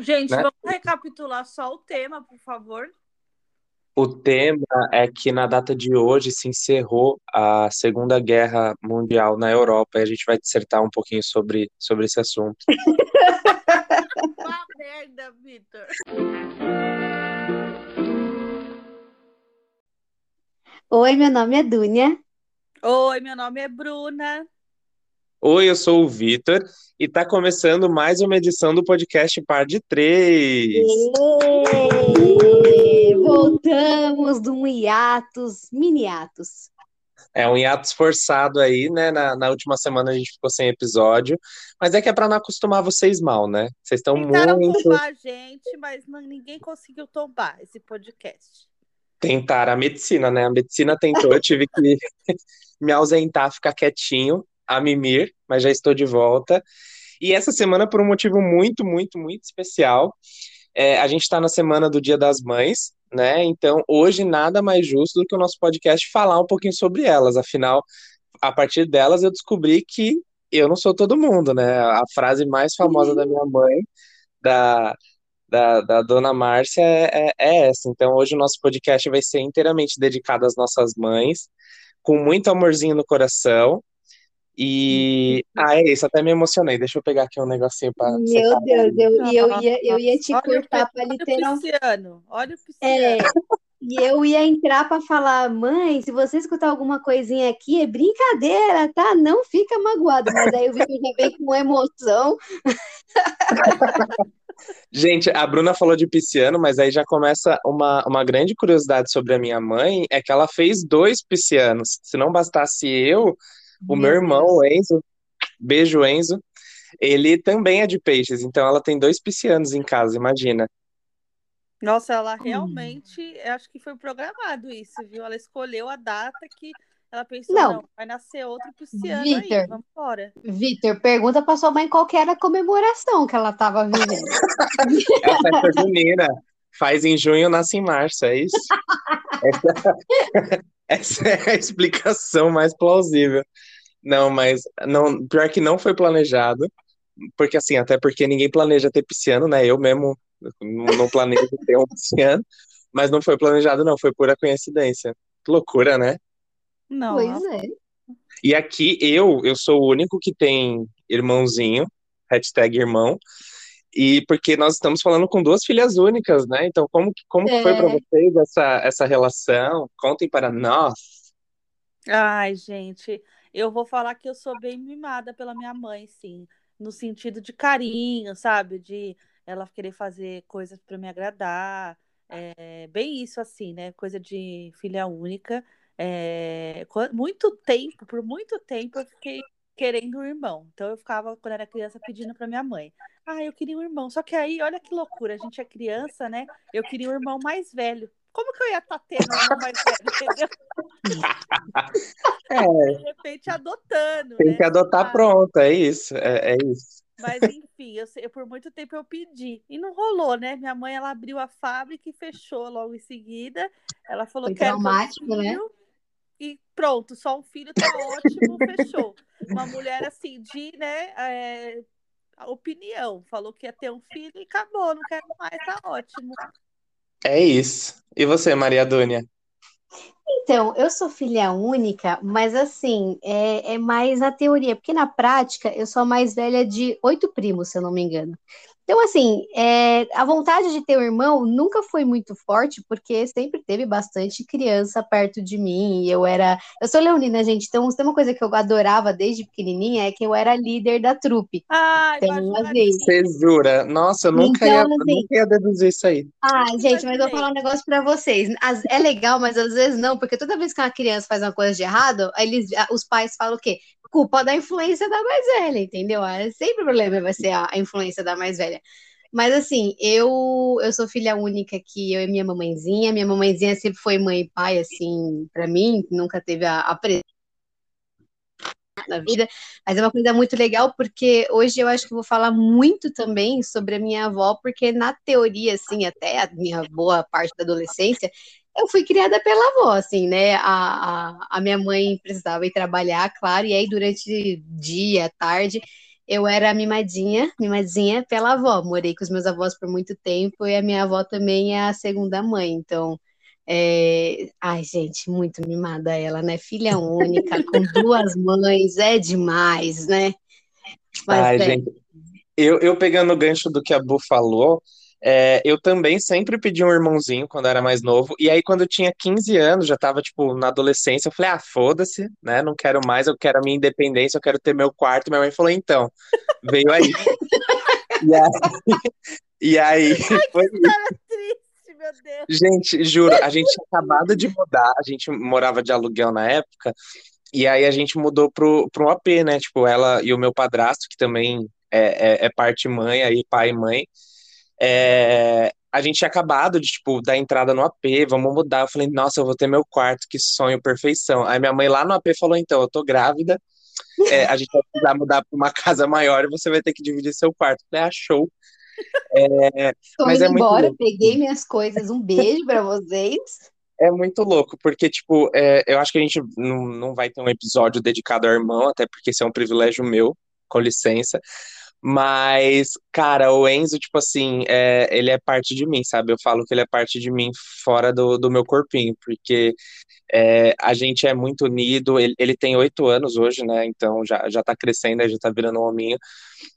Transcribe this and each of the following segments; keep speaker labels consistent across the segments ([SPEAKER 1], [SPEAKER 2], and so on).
[SPEAKER 1] Gente,
[SPEAKER 2] né?
[SPEAKER 1] vamos recapitular só o tema, por favor.
[SPEAKER 2] O tema é que na data de hoje se encerrou a Segunda Guerra Mundial na Europa e a gente vai dissertar um pouquinho sobre, sobre esse assunto.
[SPEAKER 1] Uma merda, Vitor.
[SPEAKER 3] Oi, meu nome é Dúnia.
[SPEAKER 1] Oi, meu nome é Bruna.
[SPEAKER 2] Oi, eu sou o Vitor e tá começando mais uma edição do podcast Par de Três.
[SPEAKER 3] Voltamos do um hiatus, mini hiatus.
[SPEAKER 2] É um hiatus forçado aí, né? Na, na última semana a gente ficou sem episódio, mas é que é pra não acostumar vocês mal, né? Vocês estão
[SPEAKER 1] Tentaram
[SPEAKER 2] muito.
[SPEAKER 1] tombar a gente, mas não- ninguém conseguiu tombar esse podcast.
[SPEAKER 2] Tentaram a medicina, né? A medicina tentou, eu tive que me ausentar, ficar quietinho, a mimir, mas já estou de volta. E essa semana, por um motivo muito, muito, muito especial, é, a gente está na semana do Dia das Mães, né? Então, hoje nada mais justo do que o nosso podcast falar um pouquinho sobre elas. Afinal, a partir delas eu descobri que eu não sou todo mundo, né? A frase mais famosa da minha mãe, da, da, da dona Márcia, é, é- é essa. Então, hoje o nosso podcast vai ser inteiramente dedicado às nossas mães, com muito amorzinho no coração. E. Ah, é isso, até me emocionei. Deixa eu pegar aqui um negocinho para
[SPEAKER 3] Meu Deus, eu, e eu ia, eu ia te
[SPEAKER 1] Olha
[SPEAKER 3] cortar para
[SPEAKER 1] olha o
[SPEAKER 3] literal.
[SPEAKER 1] Pisciano. Olha o
[SPEAKER 3] É,
[SPEAKER 1] Pisciano.
[SPEAKER 3] e eu ia entrar para falar, mãe, se você escutar alguma coisinha aqui, é brincadeira, tá? Não fica magoado. Mas aí o Vitor já vem com emoção.
[SPEAKER 2] Gente, a Bruna falou de pisciano, mas aí já começa uma, uma grande curiosidade sobre a minha mãe, é que ela fez dois piscianos. Se não bastasse eu, o meu
[SPEAKER 3] Meu
[SPEAKER 2] irmão, o Enzo, beijo Enzo, ele também é de peixes, então ela tem dois piscianos em casa, imagina.
[SPEAKER 1] Nossa, ela realmente, eu acho que foi programado isso, viu? Ela escolheu a data que ela pensou,
[SPEAKER 3] Não.
[SPEAKER 1] não, vai nascer outro Pisciano aí,
[SPEAKER 3] Vitor.
[SPEAKER 1] vamos embora.
[SPEAKER 3] Vitor, pergunta para sua mãe qual que era a comemoração que ela estava vivendo.
[SPEAKER 2] É a festa junina. Faz em junho, nasce em março, é isso? Essa, essa é a explicação mais plausível. Não, mas não, pior que não foi planejado, porque assim, até porque ninguém planeja ter pisciano, né? Eu mesmo não, não planejo ter um pisciano, mas não foi planejado, não, foi pura coincidência. Que loucura, né?
[SPEAKER 1] Não,
[SPEAKER 3] Pois é.
[SPEAKER 2] E aqui eu, eu sou o único que tem irmãozinho, hashtag irmão, e porque nós estamos falando com duas filhas únicas, né? Então, como, que- como que foi para
[SPEAKER 3] É.
[SPEAKER 2] vocês essa, essa relação? Contem para nós.
[SPEAKER 1] Ai, gente, eu vou falar que eu sou bem mimada pela minha mãe, sim, no sentido de carinho, sabe? De ela querer fazer coisas para me agradar, é bem isso assim, né? Coisa de filha única. É, muito tempo, por muito tempo, eu fiquei querendo um irmão. Então eu ficava, quando era criança, pedindo para minha mãe. Ah, eu queria um irmão. Só que aí, olha que loucura, a gente é criança, né? Eu queria um irmão mais velho. Como que eu ia estar tendo um irmão mais entendeu?
[SPEAKER 2] É,
[SPEAKER 1] de repente adotando,
[SPEAKER 2] tem
[SPEAKER 1] né?
[SPEAKER 2] que adotar
[SPEAKER 1] Ah,
[SPEAKER 2] pronto, é isso, é, é isso.
[SPEAKER 1] Mas enfim, eu, eu por muito tempo eu pedi e não rolou, né? Minha mãe ela abriu a fábrica e fechou logo em seguida. Ela falou
[SPEAKER 3] Foi
[SPEAKER 1] quero ter um
[SPEAKER 3] né?
[SPEAKER 1] filho e pronto, só um filho tá ótimo, fechou. Uma mulher assim de, né, é, opinião, falou que ia ter um filho e acabou, não quero mais, tá ótimo.
[SPEAKER 2] É isso. E você, Maria Dúnia?
[SPEAKER 3] Então, eu sou filha única, mas assim, é, é mais na teoria, porque na prática eu sou a mais velha de oito primos, se eu não me engano. Então, assim, é, a vontade de ter um irmão nunca foi muito forte, porque sempre teve bastante criança perto de mim, e eu era. Eu sou leonina, gente, então tem uma coisa que eu adorava desde pequenininha é que eu era líder da trupe.
[SPEAKER 1] Ai,
[SPEAKER 3] Então, assim,
[SPEAKER 2] Você jura? Nossa, eu nunca ia,
[SPEAKER 3] Então, assim,
[SPEAKER 2] nunca ia deduzir isso aí.
[SPEAKER 3] Ah, gente, mas eu vou falar um negócio pra vocês. Às- É legal, mas às vezes não, porque toda vez que uma criança faz uma coisa de errado, eles, ah, os pais falam o quê? Culpa da influência da mais velha, entendeu? É sempre o problema vai ser a, influência da mais velha. Mas assim, eu eu sou filha única aqui, eu e minha mamãezinha. Minha mamãezinha sempre foi mãe e pai, assim, pra mim, nunca teve a, a presença na vida, mas é uma coisa muito legal porque hoje eu acho que vou falar muito também sobre a minha avó, porque na teoria, assim, até a minha boa parte da adolescência, eu fui criada pela avó, assim, né? A, a, a minha mãe precisava ir trabalhar, claro, e aí durante dia, tarde, eu era mimadinha, mimadinha pela avó. Morei com os meus avós por muito tempo e a minha avó também é a segunda mãe. Então, é... ai, gente, muito mimada ela, né? Filha única, com duas mães, é demais, né?
[SPEAKER 2] Mas, ai, é... gente, eu, eu pegando o gancho do que a Bu falou, é, eu também sempre pedi um irmãozinho quando era mais novo. E aí, quando eu tinha 15 anos, já tava, tipo, na adolescência, eu falei, ah, foda-se, né? Não quero mais, eu quero a minha independência, eu quero ter meu quarto. Minha mãe falou, então, veio aí. e aí, e aí foi
[SPEAKER 1] triste, meu Deus.
[SPEAKER 2] Gente, juro, a gente tinha acabado de mudar, a gente morava de aluguel na época, e aí a gente mudou pro, pro um AP, né? Tipo, ela e o meu padrasto, que também é, é, é parte mãe, aí pai e mãe. É, a gente tinha acabado de, tipo, dar entrada no AP, vamos mudar. Eu falei, nossa, eu vou ter meu quarto, que sonho, perfeição. Aí minha mãe lá no AP falou, então, eu tô grávida, é, a gente vai precisar mudar para uma casa maior e você vai ter que dividir seu quarto. Eu falei, ah, show.
[SPEAKER 3] É, tô mas indo é embora, peguei minhas coisas, um beijo para vocês.
[SPEAKER 2] É muito louco, porque, tipo, é, eu acho que a gente não, não vai ter um episódio dedicado ao irmão, até porque esse é um privilégio meu, com licença. Mas, cara, o Enzo, tipo assim, é, ele é parte de mim, sabe? Eu falo que ele é parte de mim fora do, do meu corpinho, porque é, a gente é muito unido. Ele, ele tem oito anos hoje, né? Então já, já tá crescendo, já tá virando um hominho.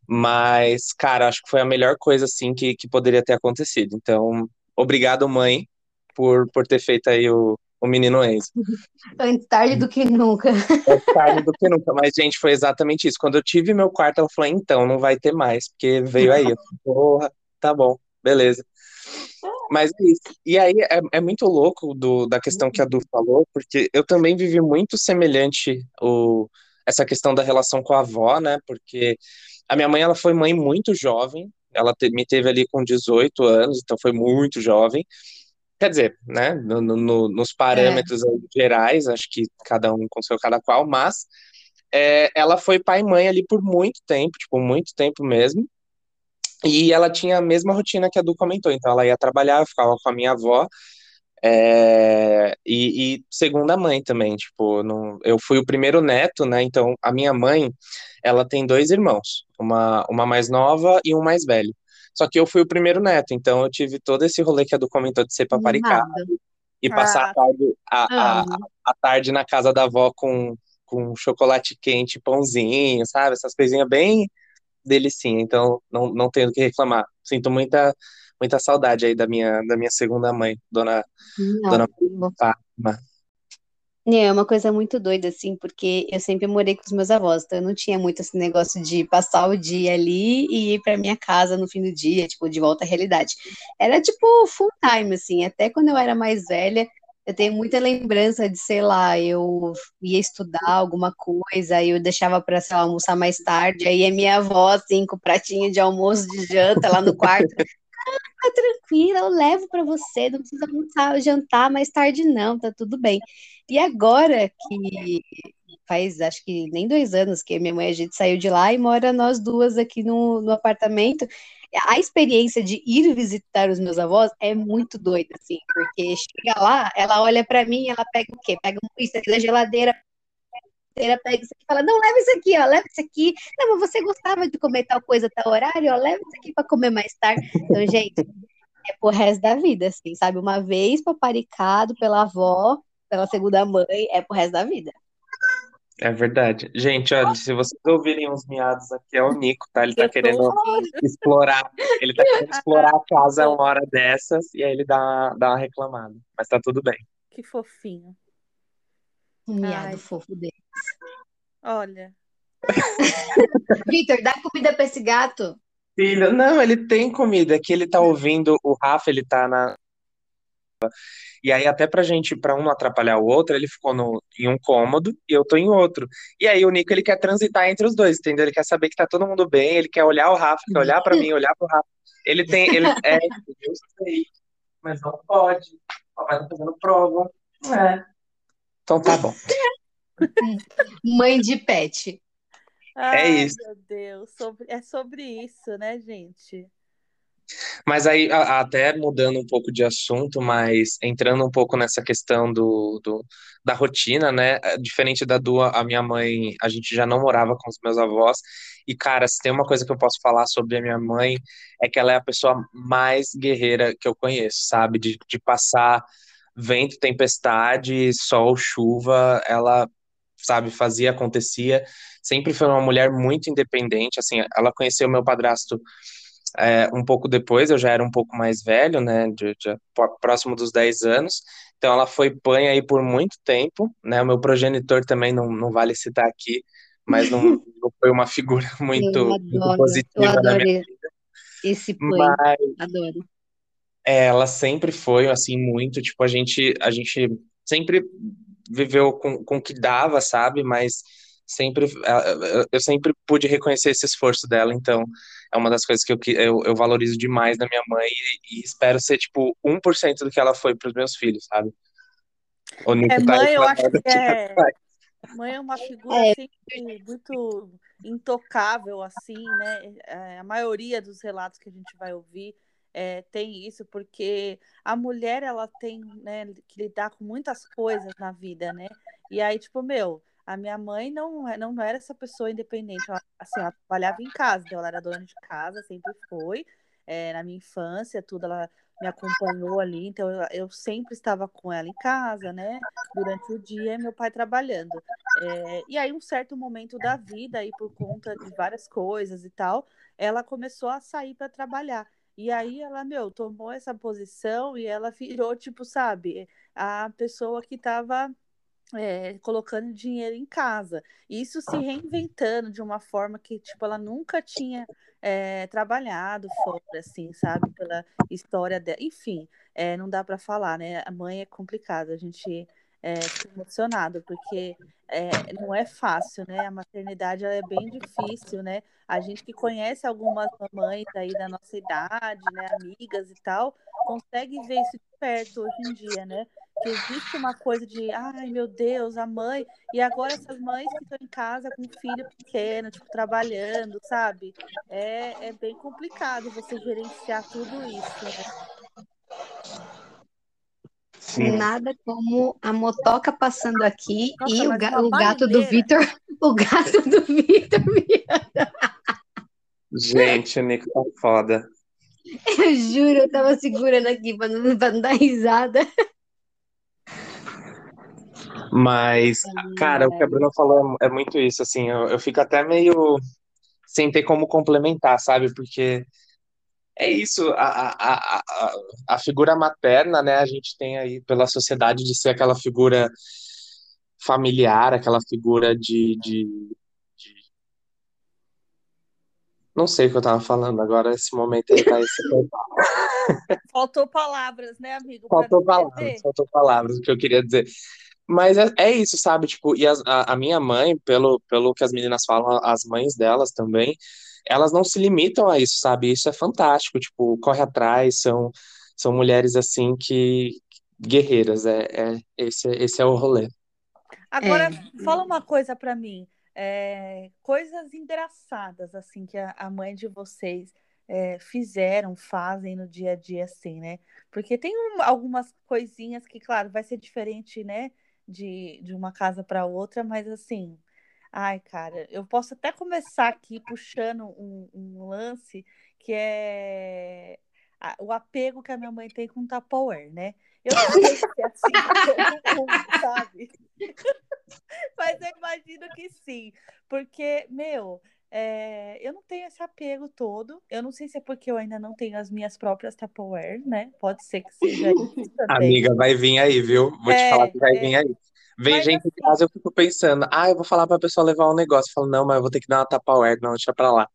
[SPEAKER 2] Mas, cara, acho que foi a melhor coisa, assim, que, que poderia ter acontecido. Então, obrigado, mãe, por, por ter feito aí o, o menino Enzo.
[SPEAKER 3] Antes tarde do que nunca.
[SPEAKER 2] Antes tarde do que nunca. Mas, gente, foi exatamente isso. Quando eu tive meu quarto, ela falou, então, não vai ter mais, porque veio aí. Eu falei, Porra, tá bom, beleza. Mas é isso. E aí é, é muito louco do, da questão que a Du falou, porque eu também vivi muito semelhante o, essa questão da relação com a avó, né? Porque a minha mãe ela foi mãe muito jovem, ela te, me teve ali com 18 anos, então foi muito jovem. Quer dizer, né, no, no, nos parâmetros é. gerais, acho que cada um com seu cada qual, mas é, ela foi pai e mãe ali por muito tempo, tipo, muito tempo mesmo. E ela tinha a mesma rotina que a Du comentou, então ela ia trabalhar, ficava com a minha avó, é, e, e, segunda mãe também, tipo, eu fui o primeiro neto, né, então a minha mãe, ela tem dois irmãos, uma, uma mais nova e um mais velho. Só que eu fui o primeiro neto, então eu tive todo esse rolê que a Du comentou de ser paparicado e passar ah, a, tarde, a, a, a, tarde na casa da avó com, com chocolate quente, pãozinho, sabe? Essas coisinhas bem delicinha, então não, não tenho o que reclamar. Sinto muita muita saudade aí da minha da minha segunda mãe, dona não, dona Fátima.
[SPEAKER 3] É uma coisa muito doida, assim, porque eu sempre morei com os meus avós, então eu não tinha muito esse negócio de passar o dia ali e ir para minha casa no fim do dia, tipo, de volta à realidade. Era tipo full time, assim, até quando eu era mais velha, eu tenho muita lembrança de, sei lá, eu ia estudar alguma coisa, aí eu deixava para, sei lá, almoçar mais tarde, aí a minha avó, assim, com o pratinho de almoço de janta lá no quarto. ah, tranquila, eu levo para você, não precisa almoçar, jantar mais tarde, não, tá tudo bem. E agora que faz acho que nem dois anos que minha mãe a gente saiu de lá e mora nós duas aqui no, no apartamento. A experiência de ir visitar os meus avós é muito doida, assim, porque chega lá, ela olha para mim, ela pega o quê? Pega isso aqui da geladeira, pega isso aqui e fala, não, leva isso aqui, ó, leva isso aqui. Não, mas você gostava de comer tal coisa, tal horário, ó, leva isso aqui para comer mais tarde. Então, gente, é pro resto da vida, assim, sabe? Uma vez paparicado pela avó, pela segunda mãe, é pro resto da vida.
[SPEAKER 2] É verdade. Gente, olha, se vocês ouvirem uns miados aqui, é o Nico, tá? Ele tá querendo explorar. Ele tá querendo explorar a casa uma hora dessas e aí ele dá, dá uma reclamada. Mas tá tudo bem.
[SPEAKER 1] Que fofinho.
[SPEAKER 3] Um miado Ai. fofo deles.
[SPEAKER 1] Olha.
[SPEAKER 3] Vitor, dá comida pra esse gato.
[SPEAKER 2] Filho, não, ele tem comida. Aqui ele tá ouvindo o Rafa, ele tá na, e aí, até pra gente, pra um não atrapalhar o outro, ele ficou no, em um cômodo e eu tô em outro. E aí, o Nico, ele quer transitar entre os dois, entendeu? Ele quer saber que tá todo mundo bem, ele quer olhar o Rafa, quer olhar pra mim, olhar pro Rafa. Ele tem, ele, é, eu sei, mas não pode. O papai tá fazendo prova. É. Então tá bom.
[SPEAKER 3] Mãe de pet.
[SPEAKER 2] É Ai, é isso.
[SPEAKER 1] Meu Deus, sobre, é sobre isso, né, gente?
[SPEAKER 2] Mas aí, até mudando um pouco de assunto, mas entrando um pouco nessa questão do, do- da rotina, né? É, Diferente da Dua, a minha mãe, a gente já não morava com os meus avós. E, cara, se tem uma coisa que eu posso falar sobre a minha mãe, é que ela é a pessoa mais guerreira que eu conheço, sabe? De, de passar vento, tempestade, sol, chuva, ela, sabe, fazia, acontecia. Sempre foi uma mulher muito independente, assim, ela conheceu meu padrasto é, um pouco depois, eu já era um pouco mais velho, né, de, de- pró- próximo dos 10 anos, então ela foi pai aí por muito tempo, né, o meu progenitor também não, não vale citar aqui, mas não, não foi uma figura muito, muito
[SPEAKER 3] adoro, eu
[SPEAKER 2] positiva na minha,
[SPEAKER 3] esse play,
[SPEAKER 2] mas
[SPEAKER 3] adoro.
[SPEAKER 2] É, ela sempre foi, assim, muito, tipo, a gente, a gente sempre viveu com, com o que dava, sabe, mas sempre, eu sempre pude reconhecer esse esforço dela, então é uma das coisas que eu, que- eu, eu valorizo demais na minha mãe e, e espero ser, tipo, um por cento do que ela foi para os meus filhos, sabe? O
[SPEAKER 1] É,
[SPEAKER 2] tá
[SPEAKER 1] mãe, eu acho que é. Mãe é uma figura
[SPEAKER 3] É,
[SPEAKER 1] sempre muito intocável, assim, né? É, a maioria dos relatos que a gente vai ouvir é, tem isso, porque a mulher, ela tem, né, que lidar com muitas coisas na vida, né? E aí, tipo, meu, a minha mãe não, é- não era essa pessoa independente, ela, assim, ela trabalhava em casa, então ela era dona de casa, sempre foi, é, na minha infância, tudo, ela me acompanhou ali, então eu, eu sempre estava com ela em casa, né? Durante o dia, meu pai trabalhando. É, e aí, um certo momento da vida, aí, por conta de várias coisas e tal, ela começou a sair para trabalhar. E aí ela, meu, tomou essa posição e ela virou, tipo, sabe, a pessoa que estava é, colocando dinheiro em casa. Isso se reinventando de uma forma que, tipo, ela nunca tinha é, trabalhado fora, assim, sabe? Pela história dela. Enfim, é, não dá para falar, né? A mãe é complicado, a gente é, emocionado, porque é, não é fácil, né? A maternidade é bem difícil, né? A gente que conhece algumas mamães aí da nossa idade, né? Amigas e tal, consegue ver isso de perto hoje em dia, né? que existe uma coisa de, ai meu Deus, a mãe, e agora essas mães que estão em casa com um filho pequeno, tipo, trabalhando, sabe? É, é bem complicado você gerenciar tudo isso, né?
[SPEAKER 2] Sim.
[SPEAKER 3] nada como a motoca passando aqui
[SPEAKER 1] Nossa,
[SPEAKER 3] e o, ga- o gato do. Vitor, o gato do Vitor,
[SPEAKER 2] Gente, o Nico tá foda.
[SPEAKER 3] eu juro, eu tava segurando aqui pra não, pra não dar risada.
[SPEAKER 2] Mas, cara, o que a Bruna falou é, é muito isso, assim, eu, eu fico até meio sem ter como complementar, sabe? Porque é isso, a, a, a, a, figura materna, né, a gente tem aí pela sociedade de ser aquela figura familiar, aquela figura de, de, de- Não sei o que eu tava falando agora, esse momento aí tá esse...
[SPEAKER 1] Faltou palavras, né, amigo?
[SPEAKER 2] Faltou palavras, faltou palavras, o que eu queria dizer. Mas é, é isso, sabe? Tipo, e a, a minha mãe, pelo, pelo que as meninas falam, as mães delas também, elas não se limitam a isso, sabe? Isso é fantástico, tipo, corre atrás, são, são mulheres assim que guerreiras, é, é esse, esse é o rolê.
[SPEAKER 1] Agora,
[SPEAKER 3] É.
[SPEAKER 1] fala uma coisa pra mim. é, coisas engraçadas, assim, que a, a mãe de vocês é, fizeram, fazem no dia a dia, assim, né? Porque tem um- algumas coisinhas que, claro, vai ser diferente, né? De, de uma casa para outra, mas assim, ai, cara, eu posso até começar aqui puxando um, um lance que é a- o apego que a minha mãe tem com o Tupperware, né? Eu não sei se é assim com todo mundo, sabe? Mas eu imagino que sim, porque, meu, é, eu não tenho esse apego todo. Eu não sei se é porque eu ainda não tenho as minhas próprias Tupperware, né? Pode ser que seja isso também.
[SPEAKER 2] Amiga, vai vir aí, viu? Vou te
[SPEAKER 1] É,
[SPEAKER 2] falar que vai
[SPEAKER 1] é.
[SPEAKER 2] vir aí. Vem
[SPEAKER 1] Mas
[SPEAKER 2] gente em
[SPEAKER 1] assim-
[SPEAKER 2] casa, eu fico pensando, ah, eu vou falar pra pessoa levar um negócio. Eu falo, não, mas eu vou ter que dar uma Tupperware, não, deixa pra lá.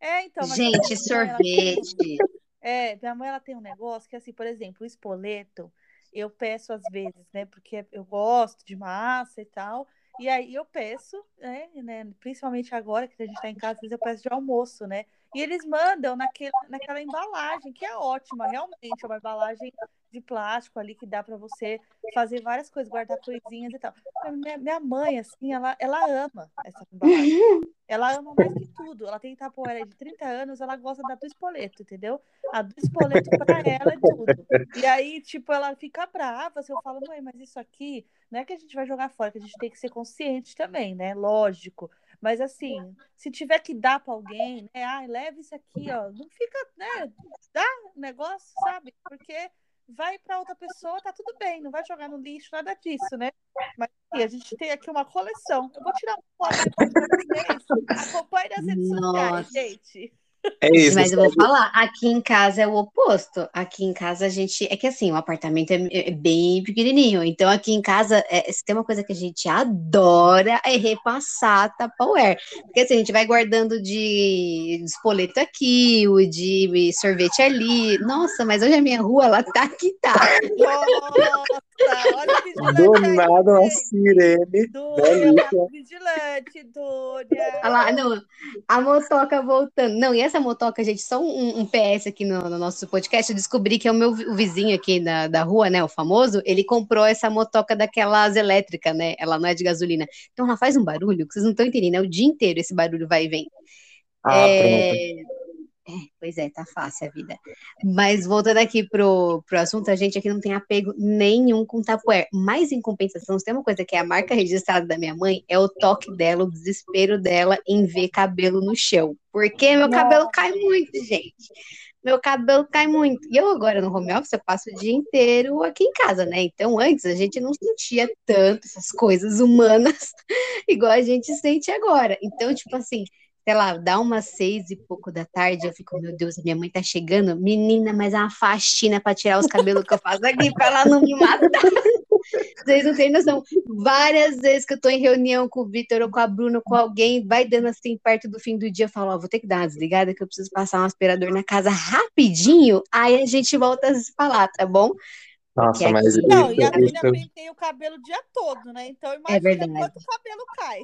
[SPEAKER 1] É, então, mas
[SPEAKER 3] Gente,
[SPEAKER 1] mãe, ela
[SPEAKER 3] sorvete.
[SPEAKER 1] É, minha mãe ela tem um negócio que, assim, por exemplo, o espoleto, eu peço às vezes, né? Porque eu gosto de massa e tal. E aí eu peço, né? né, Principalmente agora que a gente tá em casa, às vezes eu peço de almoço, né? E eles mandam naquele, naquela embalagem, que é ótima, realmente, é uma embalagem de plástico ali que dá para você fazer várias coisas, guardar coisinhas e tal. Minha, minha mãe, assim, ela, ela ama essa embalagem. Ela ama mais que tudo. Ela tem tapoeira de 30 anos, ela gosta da do espoleto, entendeu? A do espoleto para ela é tudo. E aí, tipo, ela fica brava se eu falo, mãe, mas isso aqui não é que a gente vai jogar fora, que a gente tem que ser consciente também, né? Lógico. Mas assim, se tiver que dar para alguém, né? Ah, leve isso aqui, ó. Não fica, né? Dá negócio, sabe? Porque vai para outra pessoa, tá tudo bem, não vai jogar no lixo, nada disso, né? Mas assim, a gente tem aqui uma coleção. Eu vou tirar uma foto para vocês. Acompanhe nas redes sociais, gente.
[SPEAKER 2] É isso.
[SPEAKER 3] Mas eu vou falar, aqui em casa é o oposto. Aqui em casa a gente. É que assim, o apartamento é, é bem pequenininho. Então aqui em casa, é, se tem uma coisa que a gente adora é repassar Tupperware. Porque assim, a gente vai guardando de, de espoleto aqui, o de sorvete ali. Nossa, mas hoje a minha rua, ela tá que tá.
[SPEAKER 1] Nossa, olha que
[SPEAKER 2] Do nada, uma sirene.
[SPEAKER 1] Dúnia, vigilante, Dúnia.
[SPEAKER 3] Olha lá, não, a motoca voltando. Não, e essa motoca, gente, só um, um PS aqui no, no, nosso podcast, eu descobri que é o meu o vizinho aqui da, da rua, né, o famoso, ele comprou essa motoca daquelas elétricas, né, ela não é de gasolina. Então ela faz um barulho que vocês não estão entendendo, é o dia inteiro esse barulho vai e vem.
[SPEAKER 2] Ah,
[SPEAKER 3] é... É, pois é, tá fácil a vida. Mas voltando aqui pro, pro assunto, a gente aqui não tem apego nenhum com tapuer. Mas em compensação, se tem uma coisa que é a marca registrada da minha mãe, é o toque dela, o desespero dela em ver cabelo no chão. Porque meu cabelo cai muito, gente. Meu cabelo cai muito. E eu agora no home office, eu passo o dia inteiro aqui em casa, né? Então antes a gente não sentia tanto essas coisas humanas igual a gente sente agora. Então, tipo assim, sei lá, dá umas seis e pouco da tarde, eu fico, meu Deus, minha mãe tá chegando, menina, mas é uma faxina para tirar os cabelos que eu faço aqui para ela não me matar. Vocês não têm noção. Várias vezes que eu tô em reunião com o Vitor ou com a Bruna, com alguém, vai dando assim perto do fim do dia, eu falo, ó, vou ter que dar uma desligada que eu preciso passar um aspirador na casa rapidinho, aí a gente volta a se falar, tá bom?
[SPEAKER 2] Nossa, mas.
[SPEAKER 1] Não, e a
[SPEAKER 2] isso-
[SPEAKER 1] menina
[SPEAKER 2] isso-
[SPEAKER 1] penteia o cabelo o dia todo, né? Então imagina
[SPEAKER 3] verdade.
[SPEAKER 1] quanto cabelo cai.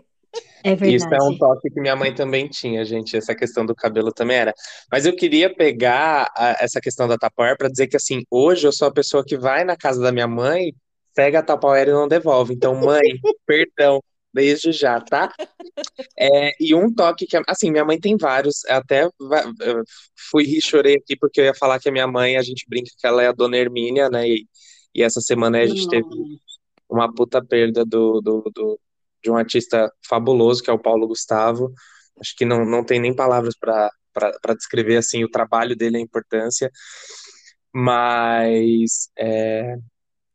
[SPEAKER 3] É verdade.
[SPEAKER 2] Isso é um toque que minha mãe também tinha, gente. Essa questão do cabelo também era. Mas eu queria pegar a- essa questão da Tupperware para dizer que, assim, hoje eu sou a pessoa que vai na casa da minha mãe, pega a Tupperware e não devolve. Então, mãe, perdão, desde já, tá? É, e um toque que, assim, minha mãe tem vários. Até fui rir, chorei aqui porque eu ia falar que a minha mãe, a gente brinca que ela é a Dona Hermínia, né? E, e essa semana a gente teve uma puta perda do, do, do- de um artista fabuloso, que é o Paulo Gustavo. Acho que não, não tem nem palavras para descrever assim o trabalho dele, a importância. Mas é,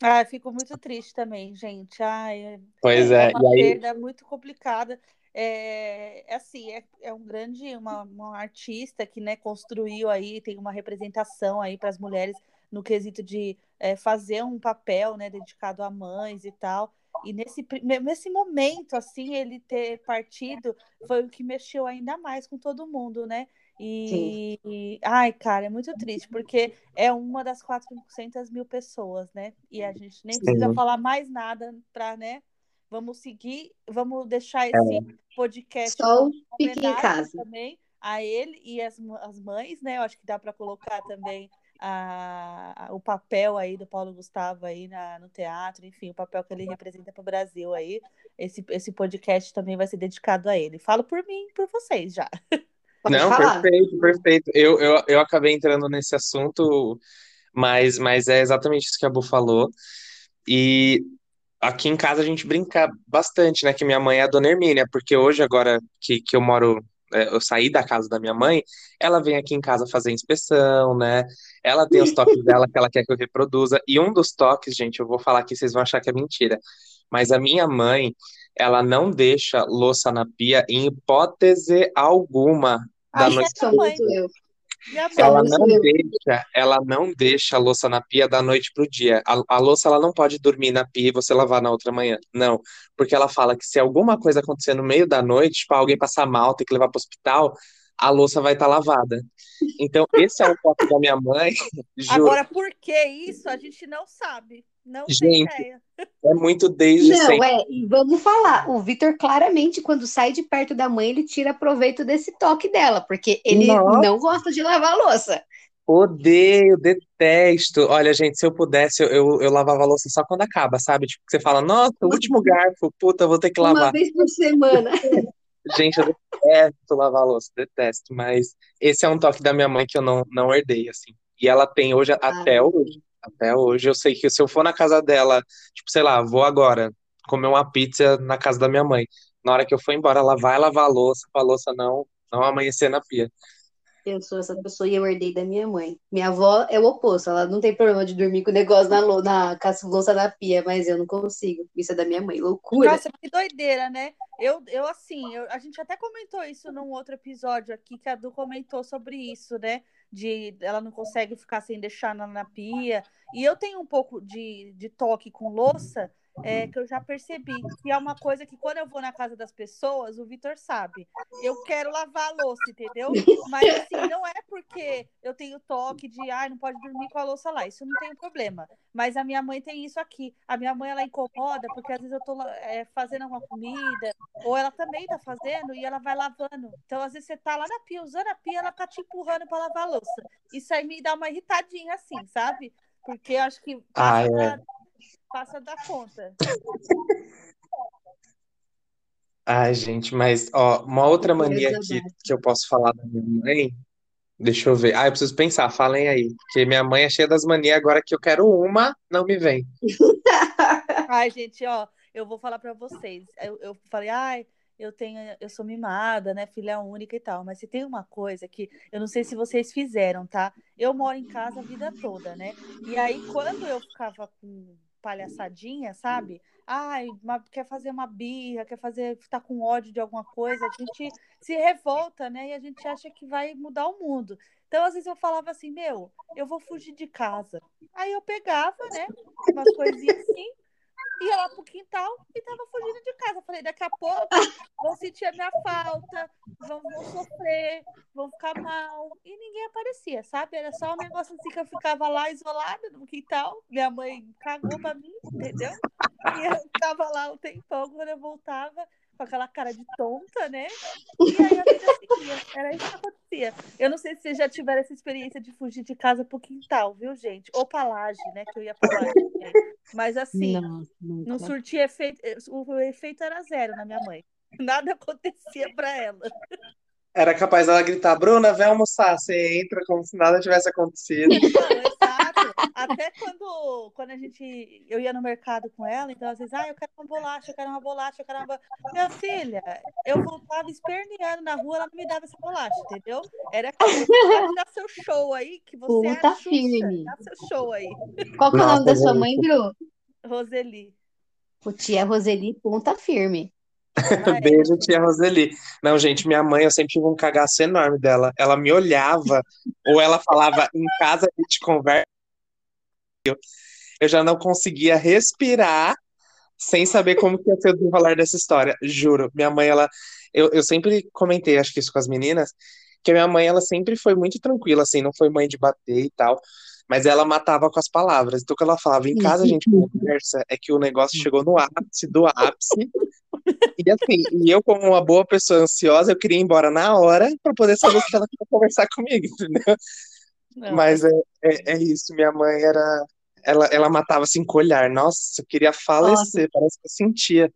[SPEAKER 1] Ah, fico muito triste também, gente. Ai, é-
[SPEAKER 2] pois
[SPEAKER 1] é
[SPEAKER 2] é,
[SPEAKER 1] uma
[SPEAKER 2] e aí
[SPEAKER 1] perda muito complicada. É, é assim, é, é um grande, uma, uma artista que, né, construiu aí, tem uma representação aí para as mulheres no quesito de é, fazer um papel, né, dedicado a mães e tal. E nesse, nesse momento, assim, ele ter partido foi o que mexeu ainda mais com todo mundo, né? E, e- ai, cara, é muito triste, porque é uma das 400 mil pessoas, né? E a gente nem precisa
[SPEAKER 2] Sim.
[SPEAKER 1] falar mais nada para, né? Vamos seguir, vamos deixar esse podcast
[SPEAKER 3] Só fique em casa.
[SPEAKER 1] também a ele e as, as mães, né? Eu acho que dá para colocar também a, a- o papel aí do Paulo Gustavo aí na, no teatro, enfim, o papel que ele representa para o Brasil aí. Esse, esse podcast também vai ser dedicado a ele. Falo por mim, e por vocês já.
[SPEAKER 3] Pode
[SPEAKER 2] Não,
[SPEAKER 3] falar.
[SPEAKER 2] perfeito, perfeito. Eu, eu, eu acabei entrando nesse assunto, mas, mas é exatamente isso que a Bu falou. E aqui em casa a gente brinca bastante, né? Que minha mãe é a Dona Hermínia, porque hoje, agora que, que eu moro, eu saí da casa da minha mãe, ela vem aqui em casa fazer inspeção, né? Ela tem os toques dela que ela quer que eu reproduza. E um dos toques, gente, eu vou falar aqui, vocês vão achar que é mentira. Mas a minha mãe, ela não deixa louça na pia em hipótese alguma da
[SPEAKER 1] Ai,
[SPEAKER 2] noite
[SPEAKER 1] essa
[SPEAKER 2] Ela não deixa, ela não deixa a louça na pia da noite pro dia. A, a louça ela não pode dormir na pia e você lavar na outra manhã. Não, porque ela fala que se alguma coisa acontecer no meio da noite, tipo alguém passar mal, ter que levar pro hospital, a louça vai estar lavada. Então, esse é o toque da minha mãe, juro.
[SPEAKER 1] Agora, por que isso? A gente não sabe. Não tem
[SPEAKER 2] Gente,
[SPEAKER 1] ideia.
[SPEAKER 2] É muito desde
[SPEAKER 3] Não,
[SPEAKER 2] sempre.
[SPEAKER 3] é, e vamos falar. O Vitor, claramente, quando sai de perto da mãe, ele tira proveito desse toque dela, porque ele
[SPEAKER 2] Nossa.
[SPEAKER 3] não gosta de lavar a louça.
[SPEAKER 2] Odeio, detesto. Olha, gente, se eu pudesse, eu, eu, eu lavava a louça só quando acaba, sabe? Tipo, que você fala, nossa, o último garfo, puta, vou ter que
[SPEAKER 3] Uma
[SPEAKER 2] lavar.
[SPEAKER 3] vez por semana.
[SPEAKER 2] Gente, eu detesto lavar a louça, detesto. Mas esse é um toque da minha mãe que eu não, não herdei, assim. E ela tem hoje, até
[SPEAKER 3] Ah,
[SPEAKER 2] hoje. Até hoje, eu sei que se eu for na casa dela, tipo, sei lá, vou agora comer uma pizza na casa da minha mãe. Na hora que eu for embora, ela vai lavar a louça, pra louça não, não amanhecer na pia.
[SPEAKER 3] eu sou essa pessoa e eu herdei da minha mãe. Minha avó é o oposto, ela não tem problema de dormir com o negócio na, lou- na louça na pia, mas eu não consigo. Isso é da minha mãe, loucura.
[SPEAKER 1] Nossa, que doideira, né? Eu, eu assim, eu- a gente até comentou isso num outro episódio aqui, que a Du comentou sobre isso, né? De ela não consegue ficar sem deixar na, na pia. E eu tenho um pouco de, de toque com louça, é, que eu já percebi, que é uma coisa que quando eu vou na casa das pessoas, o Vitor sabe, eu quero lavar a louça, entendeu? Mas assim, não é porque eu tenho toque de, ai, não pode dormir com a louça lá, isso não tem problema. Mas a minha mãe tem isso aqui. A minha mãe, ela incomoda porque às vezes eu tô é, fazendo alguma comida, ou ela também tá fazendo e ela vai lavando. Então, às vezes você tá lá na pia, usando a pia, ela tá te empurrando pra lavar a louça. Isso aí me dá uma irritadinha assim, sabe? Porque eu acho que passa,
[SPEAKER 2] é.
[SPEAKER 1] Passa da conta.
[SPEAKER 2] Ai, gente, mas, ó, uma outra
[SPEAKER 3] quero
[SPEAKER 2] mania que,
[SPEAKER 3] desabar.
[SPEAKER 2] que eu posso falar da minha mãe, deixa eu ver. Ah, eu preciso pensar, falem aí. Porque minha mãe é cheia das manias, agora que eu quero uma, não me vem.
[SPEAKER 1] Ai, gente, ó, eu vou falar pra vocês. Eu, eu falei, ai, eu tenho, eu sou mimada, né, filha única e tal. Mas se tem uma coisa que eu não sei se vocês fizeram, tá? Eu moro em casa a vida toda, né? E aí, quando eu ficava com palhaçadinha, sabe? Ai, quer fazer uma birra, quer fazer, tá com ódio de alguma coisa, a gente se revolta, né? E a gente acha que vai mudar o mundo. Então, às vezes eu falava assim, meu, eu vou fugir de casa. Aí eu pegava, né, umas coisinhas assim, ia lá pro quintal e tava fugindo de casa. Falei, daqui a pouco vão sentir a minha falta, vão, vão sofrer, vão ficar mal. E ninguém aparecia, sabe? Era só um negócio assim que eu ficava lá isolada no quintal. Minha mãe cagou pra mim, entendeu? E eu ficava lá um tempão, quando eu voltava, com aquela cara de tonta, né? E aí a vida seguia. Era isso que acontecia. Eu não sei se vocês já tiveram essa experiência de fugir de casa pro quintal, viu, gente? Ou pra laje, né? Que eu ia pra laje também. Mas assim, não
[SPEAKER 3] nunca.
[SPEAKER 1] surtia efeito. O efeito era zero na minha mãe. Nada acontecia pra ela.
[SPEAKER 2] Era capaz dela gritar, Bruna, vem almoçar. Você entra como se nada tivesse acontecido.
[SPEAKER 1] Não. Até quando, quando a gente. Eu ia no mercado com ela, então às vezes, ah, eu quero uma bolacha, eu quero uma bolacha, eu quero uma bolacha. Minha filha, eu voltava esperneando na rua, ela não me dava essa bolacha, entendeu? Era dar seu show aí, que você é
[SPEAKER 3] Puta
[SPEAKER 1] Xuxa,
[SPEAKER 3] firme.
[SPEAKER 1] dá seu show aí.
[SPEAKER 3] Qual que é o nome da sua mãe, Bru?
[SPEAKER 1] Roseli.
[SPEAKER 3] O tia Roseli, ponta firme.
[SPEAKER 1] Ela é.
[SPEAKER 2] Beijo, tia Roseli. Não, gente, minha mãe, eu sempre tive um cagaço enorme dela. Ela me olhava, ou ela falava, em casa a gente conversa. Eu já não conseguia respirar sem saber como que ia ser o desenrolar dessa história. Juro, minha mãe, ela. Eu, eu sempre comentei, acho que isso com as meninas, que a minha mãe, ela sempre foi muito tranquila, assim, não foi mãe de bater e tal. Mas ela matava com as palavras. Então, quando ela falava, em casa a gente conversa, é que o negócio chegou no ápice do ápice. E assim, e eu, como uma boa pessoa ansiosa, eu queria ir embora na hora para poder saber se ela queria conversar comigo, entendeu?
[SPEAKER 1] Não,
[SPEAKER 2] Mas é, é, é isso, minha mãe era. Ela, ela matava assim com o olhar. Nossa, eu queria falecer, parece que eu sentia.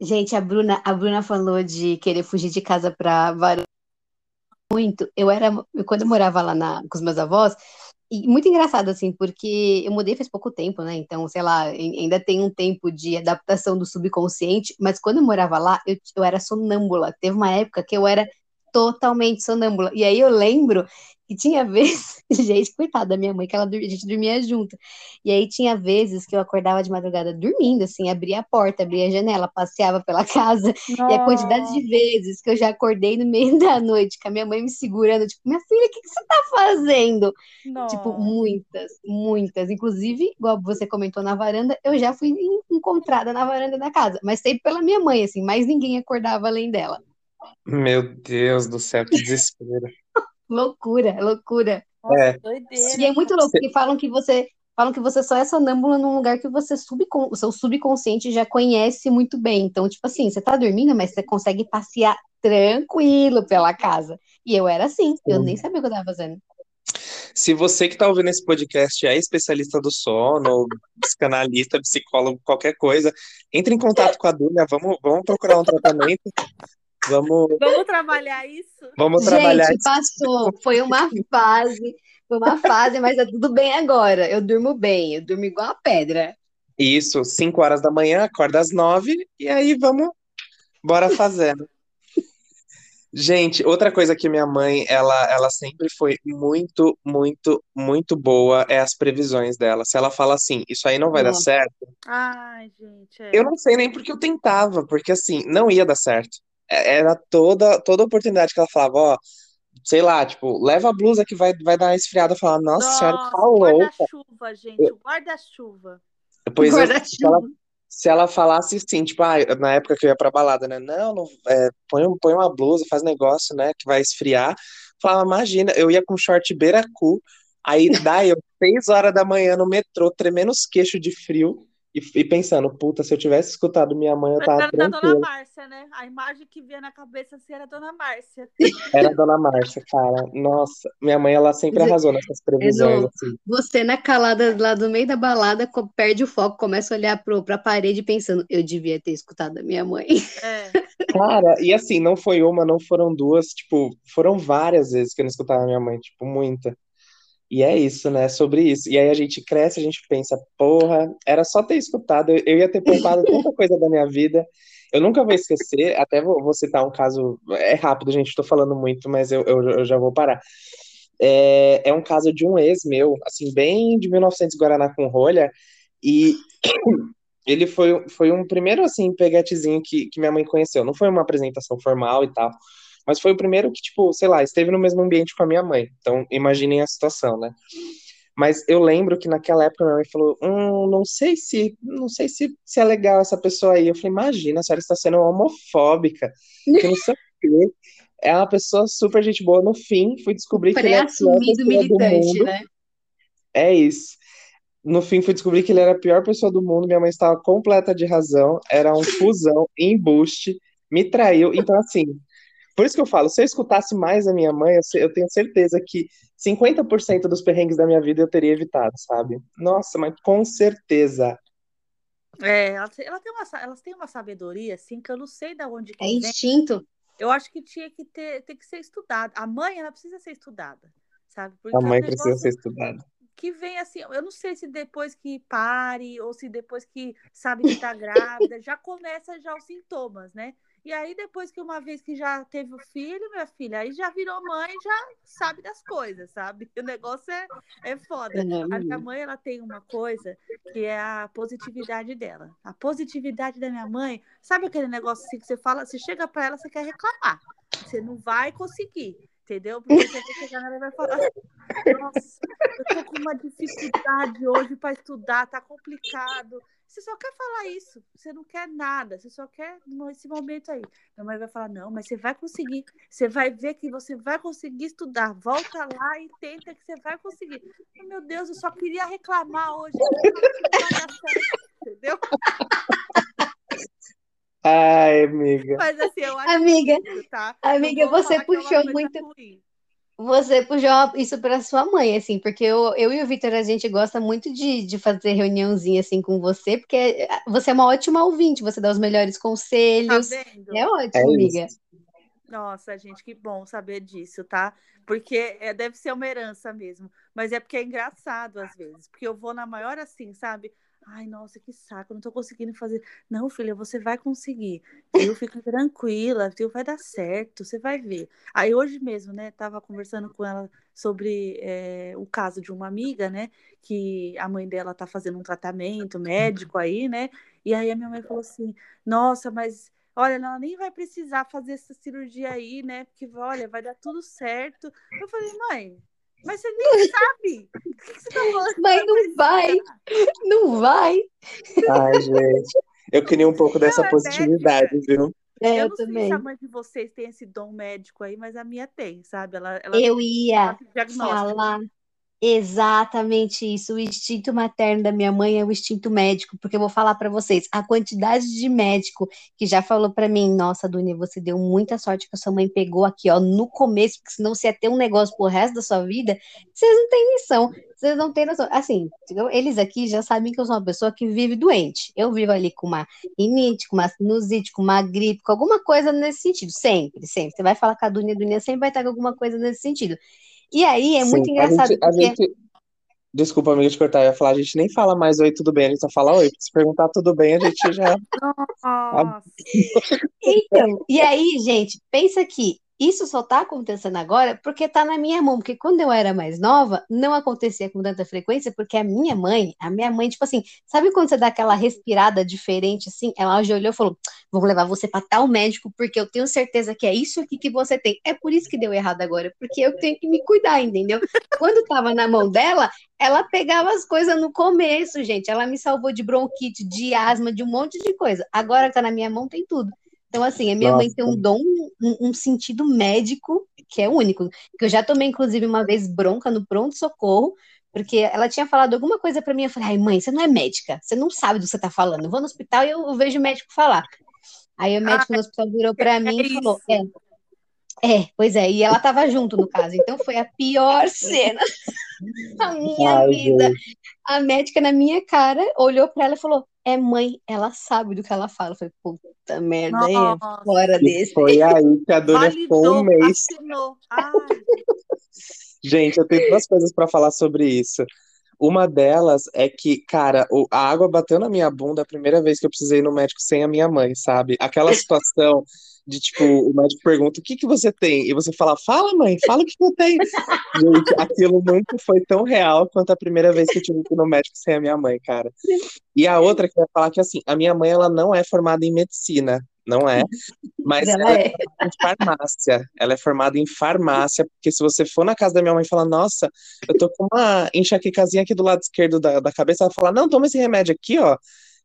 [SPEAKER 3] Gente, a Bruna, a Bruna falou de querer fugir de casa para muito. Eu era, quando eu morava lá na, com os meus avós, e muito engraçado assim, porque eu mudei faz pouco tempo, né? Então, sei lá, ai- ainda tem um tempo de adaptação do subconsciente, mas quando eu morava lá, eu, eu era sonâmbula. Teve uma época que eu era totalmente sonâmbula. E aí eu lembro que tinha vezes, gente, coitada da minha mãe, que ela, a gente dormia junto. E aí tinha vezes que eu acordava de madrugada dormindo, assim, abria a porta, abria a janela, passeava pela casa, e a quantidade de vezes que eu já acordei no meio da noite, com a minha mãe me segurando, tipo, minha filha, o que que você tá fazendo? Tipo,
[SPEAKER 1] Nossa.
[SPEAKER 3] muitas, muitas. Inclusive, igual você comentou na varanda, eu já fui en- encontrada na varanda da casa, mas sempre pela minha mãe, assim, mais ninguém acordava além dela.
[SPEAKER 2] Meu Deus do céu, que desespero.
[SPEAKER 3] Loucura, loucura.
[SPEAKER 2] É.
[SPEAKER 1] doideira.
[SPEAKER 3] E é muito louco, porque falam que você falam que você só é sonâmbula num lugar que você subcon... o seu subconsciente já conhece muito bem. Então, tipo assim, você tá dormindo, mas você consegue passear tranquilo pela casa. E eu era assim, eu nem sabia o que eu tava fazendo.
[SPEAKER 2] Se você que está ouvindo esse podcast é especialista do sono, ou psicanalista, psicólogo, qualquer coisa, entre em contato com a Dunia, vamos, vamos procurar um tratamento. Vamos,
[SPEAKER 1] Vamos trabalhar isso?
[SPEAKER 2] vamos trabalhar
[SPEAKER 3] Gente,
[SPEAKER 2] isso.
[SPEAKER 3] passou. Foi uma fase. Foi uma fase, mas tá tudo bem agora. Eu durmo bem, eu durmo igual a pedra.
[SPEAKER 2] Isso, 5 horas da manhã, acorda às 9 e aí vamos, bora fazendo. Gente, outra coisa que minha mãe, ela, ela sempre foi muito, muito, muito boa é as previsões dela. Se ela fala assim, isso aí não vai dar certo,
[SPEAKER 1] Ai, gente, é.
[SPEAKER 2] eu não sei nem porque eu tentava, porque assim, não ia dar certo. É- Era toda, toda oportunidade que ela falava, ó, sei lá, tipo, leva a blusa que vai, vai dar uma esfriada. Eu falava, nossa senhora,
[SPEAKER 1] Nossa,
[SPEAKER 2] tá louca.
[SPEAKER 1] guarda-chuva, gente, o guarda-chuva.
[SPEAKER 2] Depois eu, se ela,
[SPEAKER 3] Guarda-chuva.
[SPEAKER 2] se ela falasse assim, tipo, ah, na época que eu ia pra balada, né? Não, não é, põe, põe uma blusa, faz negócio, né? Que vai esfriar. Falava, imagina, eu ia com short beira-cu, aí daí eu, seis horas da manhã no metrô, tremendo os queixos de frio, e, e pensando, puta, se eu tivesse escutado minha mãe, eu tava
[SPEAKER 1] Era da Dona. Márcia, né? A imagem que vinha na cabeça assim era a Dona Márcia.
[SPEAKER 2] Era a Dona Márcia, cara. Nossa, minha mãe, ela sempre
[SPEAKER 3] Zé-
[SPEAKER 2] arrasou nessas previsões, assim.
[SPEAKER 3] Você na calada lá do meio da balada perde o foco, começa a olhar pro, pra parede pensando, eu devia ter escutado a minha mãe.
[SPEAKER 1] É.
[SPEAKER 2] Cara, e assim, não foi uma, não foram duas, tipo, foram várias vezes que eu não escutava minha mãe, tipo, muita. E é isso, né? Sobre isso. E aí a gente cresce, a gente pensa, porra, era só ter escutado, eu, ia ter poupado tanta coisa da minha vida. Eu nunca vou esquecer, até vou, vou citar um caso, é rápido, gente, tô falando muito, mas eu, eu, eu já vou parar. É, é um caso de um ex meu, assim, bem de 1900 Guaraná com rolha, e ele foi, foi um primeiro, assim, peguetezinho que, que minha mãe conheceu. Não foi uma apresentação formal e tal, mas foi o primeiro que, tipo, sei lá, esteve no mesmo ambiente com a minha mãe. Então, imaginem a situação, né? Mas eu lembro que naquela época minha mãe falou, hum, não sei se, não sei se, se é legal essa pessoa aí. Eu falei, imagina, a senhora está sendo homofóbica, que não sei o quê. É uma pessoa super gente boa. No fim, fui descobrir que ele é a pior
[SPEAKER 3] Pré-assumido
[SPEAKER 2] pessoa do
[SPEAKER 3] militante,
[SPEAKER 2] mundo.
[SPEAKER 3] né?
[SPEAKER 2] É isso. No fim, fui descobrir que ele era a pior pessoa do mundo. Minha mãe estava completa de razão. Era um fusão, embuste, me traiu. Então, assim, por isso que eu falo, se eu escutasse mais a minha mãe, eu, tenho certeza que 50% dos perrengues da minha vida eu teria evitado, sabe? Nossa, mas com certeza.
[SPEAKER 1] É, ela, tem- ela tem uma, elas têm uma sabedoria, assim, que eu não sei de onde que
[SPEAKER 3] É
[SPEAKER 1] vem.
[SPEAKER 3] instinto.
[SPEAKER 1] Eu acho que tinha que ter, ter que ser estudada. A mãe, ela precisa ser estudada, sabe? Porque
[SPEAKER 2] A
[SPEAKER 1] é um
[SPEAKER 2] mãe precisa
[SPEAKER 1] negócio
[SPEAKER 2] ser estudada.
[SPEAKER 1] que vem assim, eu não sei se depois que pare ou se depois que sabe que tá grávida, já começa já os sintomas, né? E aí depois que uma vez que já teve o filho, minha filha, aí já virou mãe, já sabe das coisas, sabe? O negócio é, é foda. A minha mãe, ela tem uma coisa que é a positividade dela. A positividade da minha mãe, sabe aquele negócio assim que você fala, você chega pra ela, você quer reclamar. Você não vai conseguir, entendeu? Porque você vai chegar nela e vai falar assim, nossa, eu tô com uma dificuldade hoje para estudar, tá complicado. Você só quer falar isso, você não quer nada, você só quer esse momento aí. Minha mãe vai falar: não, mas você vai conseguir, você vai ver que você vai conseguir estudar. Volta lá e tenta que você vai conseguir. Oh, meu Deus, eu só queria reclamar hoje, entendeu?
[SPEAKER 2] Ai, amiga.
[SPEAKER 1] Mas assim, eu acho
[SPEAKER 3] Amiga,
[SPEAKER 1] tá?
[SPEAKER 3] amiga, você
[SPEAKER 1] que é uma
[SPEAKER 3] puxou
[SPEAKER 1] coisa
[SPEAKER 3] muito.
[SPEAKER 1] ruim.
[SPEAKER 3] Você puxou isso para sua mãe, assim, porque eu, eu e o Vitor, a gente gosta muito de, de fazer reuniãozinha assim com você, porque você é uma ótima ouvinte, você dá os melhores
[SPEAKER 1] Tá
[SPEAKER 3] conselhos.
[SPEAKER 1] vendo?
[SPEAKER 3] É
[SPEAKER 2] É
[SPEAKER 3] ótimo, amiga.
[SPEAKER 2] isso.
[SPEAKER 1] Nossa, gente, que bom saber disso, tá? Porque é, deve ser uma herança mesmo. Mas é porque é engraçado às vezes. Porque eu vou na maior assim, sabe? Ai, nossa, que saco, eu não tô conseguindo fazer. Não, filha, você vai conseguir. Viu? Fica tranquila, viu? Vai dar certo, você vai ver. Aí hoje mesmo, né, tava conversando com ela sobre é, o caso de uma amiga, né? Que a mãe dela tá fazendo um tratamento médico aí, né? E aí a minha mãe falou assim: Nossa, mas olha, ela nem vai precisar fazer essa cirurgia aí, né? Porque, olha, vai dar tudo certo. Eu falei, mãe, mas você nem sabe. O que, que você tá falando?
[SPEAKER 3] Mas não vai, não vai.
[SPEAKER 2] Ai, gente. Eu queria um pouco dessa
[SPEAKER 1] Não, é
[SPEAKER 2] positividade, viu?
[SPEAKER 3] É,
[SPEAKER 1] eu
[SPEAKER 3] eu
[SPEAKER 1] não sei
[SPEAKER 3] também.
[SPEAKER 1] se a mãe de vocês tem esse dom médico aí, mas a minha tem, sabe? Ela, ela,
[SPEAKER 3] Eu ia falar, Exatamente isso. O instinto materno da minha mãe é o instinto médico, porque eu vou falar para vocês, a quantidade de médico que já falou para mim, nossa, Dunia, você deu muita sorte que a sua mãe pegou aqui, ó, no começo, porque senão você ia ter um negócio pro resto da sua vida, vocês não têm noção, vocês não têm noção. Assim, eles aqui já sabem que eu sou uma pessoa que vive doente. Eu vivo ali com uma rinite, com uma sinusite, com uma gripe, com alguma coisa nesse sentido, sempre, sempre. Você vai falar com a Dunia, a Dunia sempre vai estar com alguma coisa nesse sentido. E aí é muito engraçado. A gente,
[SPEAKER 2] porque... a gente... Desculpa, amiga, de cortar, eu ia falar, a gente nem fala mais oi, tudo bem, a gente só fala oi. Se perguntar tudo bem, a gente já.
[SPEAKER 1] Nossa.
[SPEAKER 3] então, e aí, gente, pensa que isso só tá acontecendo agora porque tá na minha mão. Porque quando eu era mais nova, não acontecia com tanta frequência, porque a minha mãe, a minha mãe, tipo assim, sabe quando você dá aquela respirada diferente assim? Ela já olhou e falou: vou levar você para tal médico, porque eu tenho certeza que é isso aqui que você tem. É por isso que deu errado agora, porque eu tenho que me cuidar, entendeu? Quando tava na mão dela, ela pegava as coisas no começo, gente. Ela me salvou de bronquite, de asma, de um monte de coisa. Agora que tá na minha mão, tem tudo. Então, assim, a minha Nossa. mãe tem um dom, um, um, sentido médico que é único. Que eu já tomei, inclusive, uma vez bronca no pronto-socorro, porque ela tinha falado alguma coisa para mim. Eu falei, ai, mãe, você não é médica, você não sabe do que você tá falando. Eu vou no hospital e eu, eu vejo o médico falar. Aí o médico ah, no hospital virou para mim é e falou: é, é, pois é, e ela tava junto no caso, então foi a pior cena da minha Ai, vida. Deus. A médica na minha cara olhou para ela e falou: é mãe, ela sabe do que ela fala. Eu falei, puta merda, é fora desse.
[SPEAKER 2] Foi aí que a dona ficou um mês. Gente, eu tenho duas coisas para falar sobre isso. Uma delas é que, cara, a água bateu na minha bunda a primeira vez que eu precisei ir no médico sem a minha mãe, sabe? Aquela situação de tipo, o médico pergunta o que que você tem? E você fala, fala, mãe, fala o que eu tenho. Gente, aquilo nunca foi tão real quanto a primeira vez que eu tive que ir no médico sem a minha mãe, cara. E a outra que eu ia falar que assim, a minha mãe ela não é formada em medicina, não é, mas ela, ela é. é em farmácia. Ela é formada em farmácia, porque se você for na casa da minha mãe e falar, nossa, eu tô com uma enxaquecazinha aqui do lado esquerdo da, da cabeça, ela fala, não, toma esse remédio aqui, ó,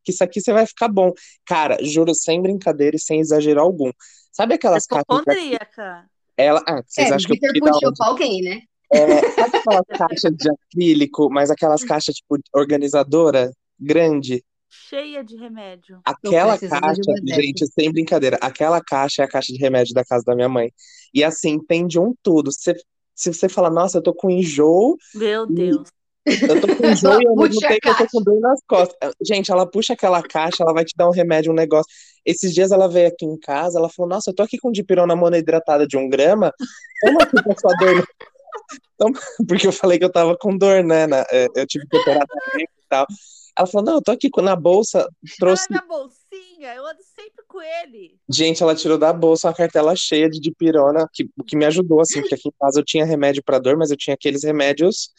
[SPEAKER 2] que isso aqui você vai ficar bom. Cara, juro, sem brincadeira e sem exagero algum. Sabe aquelas
[SPEAKER 1] é caixas.
[SPEAKER 2] Ela, ah, vocês
[SPEAKER 3] é,
[SPEAKER 2] acham
[SPEAKER 3] que eu puxou pra alguém, né?
[SPEAKER 2] É, sabe aquelas caixas de acrílico, mas aquelas caixas tipo organizadora grande?
[SPEAKER 1] Cheia de remédio.
[SPEAKER 2] Aquela caixa, gente, sem brincadeira, aquela caixa é a caixa de remédio da casa da minha mãe. E assim, tem de um tudo. Se, se você fala, nossa, eu tô com enjoo.
[SPEAKER 1] Meu Deus.
[SPEAKER 2] Eu tô com enjoo e ao mesmo tempo eu tô com dor nas costas. Gente, ela puxa aquela caixa, ela vai te dar um remédio, um negócio. Esses dias ela veio aqui em casa, ela falou, nossa, eu tô aqui com dipirona monoidratada de um grama, toma aqui pra sua dor. Então, porque eu falei que eu tava com dor, né? Na, é, eu tive que operar também e tal. Ela falou, não, eu tô aqui na bolsa, trouxe...
[SPEAKER 1] na bolsinha, eu ando sempre com ele.
[SPEAKER 2] Gente, ela tirou da bolsa uma cartela cheia de dipirona, que, o que me ajudou, assim, porque aqui em casa eu tinha remédio para dor, mas eu tinha aqueles remédios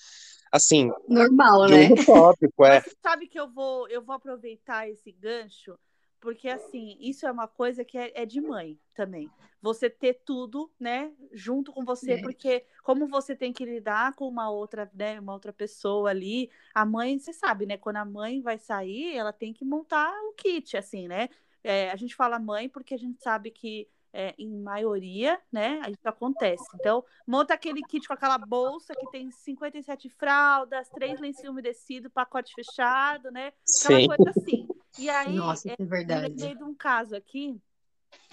[SPEAKER 2] assim.
[SPEAKER 3] Normal, né?
[SPEAKER 2] Tópico, é.
[SPEAKER 1] Mas sabe que eu vou, eu vou aproveitar esse gancho, porque assim, isso é uma coisa que é, é de mãe também. Você ter tudo, né, junto com você, é. porque como você tem que lidar com uma outra, né, uma outra pessoa ali, a mãe, você sabe, né, quando a mãe vai sair, ela tem que montar o kit, assim, né? É, a gente fala mãe porque a gente sabe que é, em maioria, né? Isso acontece. Então, monta aquele kit com aquela bolsa que tem 57 fraldas, três lencinhos umedecidos, pacote fechado, né? Aquela Sim. coisa assim. E aí,
[SPEAKER 3] Nossa, é, é verdade.
[SPEAKER 1] eu lembrei de um caso aqui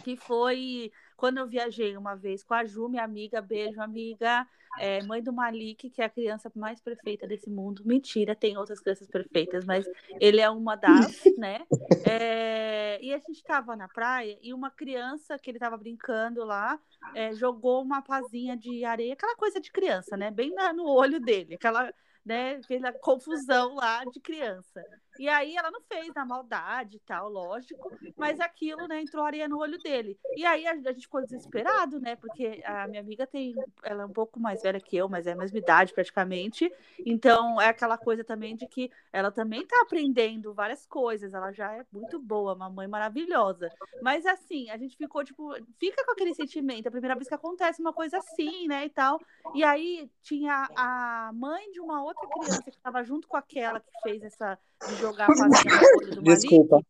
[SPEAKER 1] que foi quando eu viajei uma vez com a Ju, minha amiga, beijo, amiga, é, mãe do Malik, que é a criança mais perfeita desse mundo. Mentira, tem outras crianças perfeitas, mas ele é uma das, né? É, e a gente estava na praia e uma criança que ele estava brincando lá é, jogou uma pazinha de areia, aquela coisa de criança, né? Bem na, no olho dele, aquela né, fez a confusão lá de criança. E aí ela não fez na maldade e tal, lógico, mas aquilo, né, entrou areia no olho dele. E aí a, gente ficou desesperado, né, porque a minha amiga tem, ela é um pouco mais velha que eu, mas é a mesma idade praticamente. Então é aquela coisa também de que ela também tá aprendendo várias coisas, ela já é muito boa, uma mãe maravilhosa. Mas assim, a gente ficou tipo, fica com aquele sentimento, a primeira vez que acontece uma coisa assim, né, e tal. E aí tinha a mãe de uma outra criança que estava junto com aquela que fez essa jogar a do
[SPEAKER 2] Desculpa,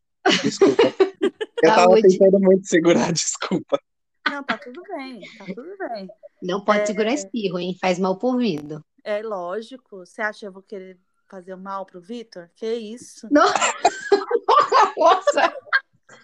[SPEAKER 2] desculpa. Eu tava tentando muito segurar, desculpa.
[SPEAKER 1] Não, tá tudo bem, tá tudo bem.
[SPEAKER 3] Não pode é... segurar espirro, hein? Faz mal pro ouvido.
[SPEAKER 1] É lógico. Você acha que eu vou querer fazer mal pro Vitor? Que isso?
[SPEAKER 3] Não. Nossa.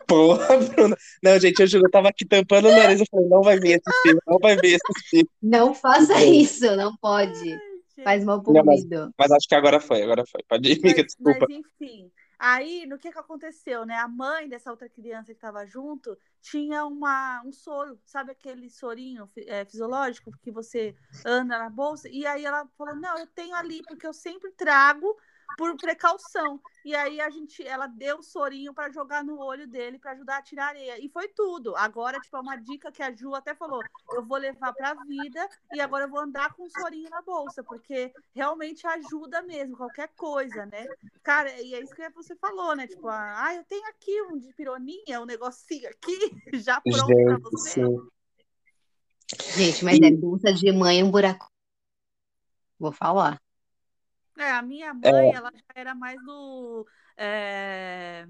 [SPEAKER 2] Porra, Bruna. Não, gente, eu juro, eu tava aqui tampando o nariz. Eu falei, não vai vir esse filme, não vai vir esse filme.
[SPEAKER 3] Não faça isso, não pode. Faz mal pro
[SPEAKER 2] Não, mas-. Mas acho que agora foi, agora foi. Pode ir, amiga,
[SPEAKER 1] Mas,
[SPEAKER 2] desculpa.
[SPEAKER 1] mas, enfim. Aí, no que que aconteceu, né? A mãe dessa outra criança que estava junto tinha uma, um soro, sabe aquele sorinho é, fisiológico que você anda na bolsa? E aí ela falou: Não, eu tenho ali, porque eu sempre trago por precaução. E aí a gente, ela deu o sorinho para jogar no olho dele para ajudar a tirar areia. E foi tudo. Agora, tipo, é uma dica que a Ju até falou: eu vou levar para a vida e agora eu vou andar com o sorinho na bolsa, porque realmente ajuda mesmo, qualquer coisa, né? Cara, e é isso que você falou, né? Tipo, ah, eu tenho aqui um de pironinha, um negocinho aqui, já pronto para você.
[SPEAKER 2] sim.
[SPEAKER 3] Gente, mas
[SPEAKER 2] E-
[SPEAKER 3] é bolsa de mãe um buraco. Vou falar.
[SPEAKER 1] É, a minha mãe, ela já era mais do é,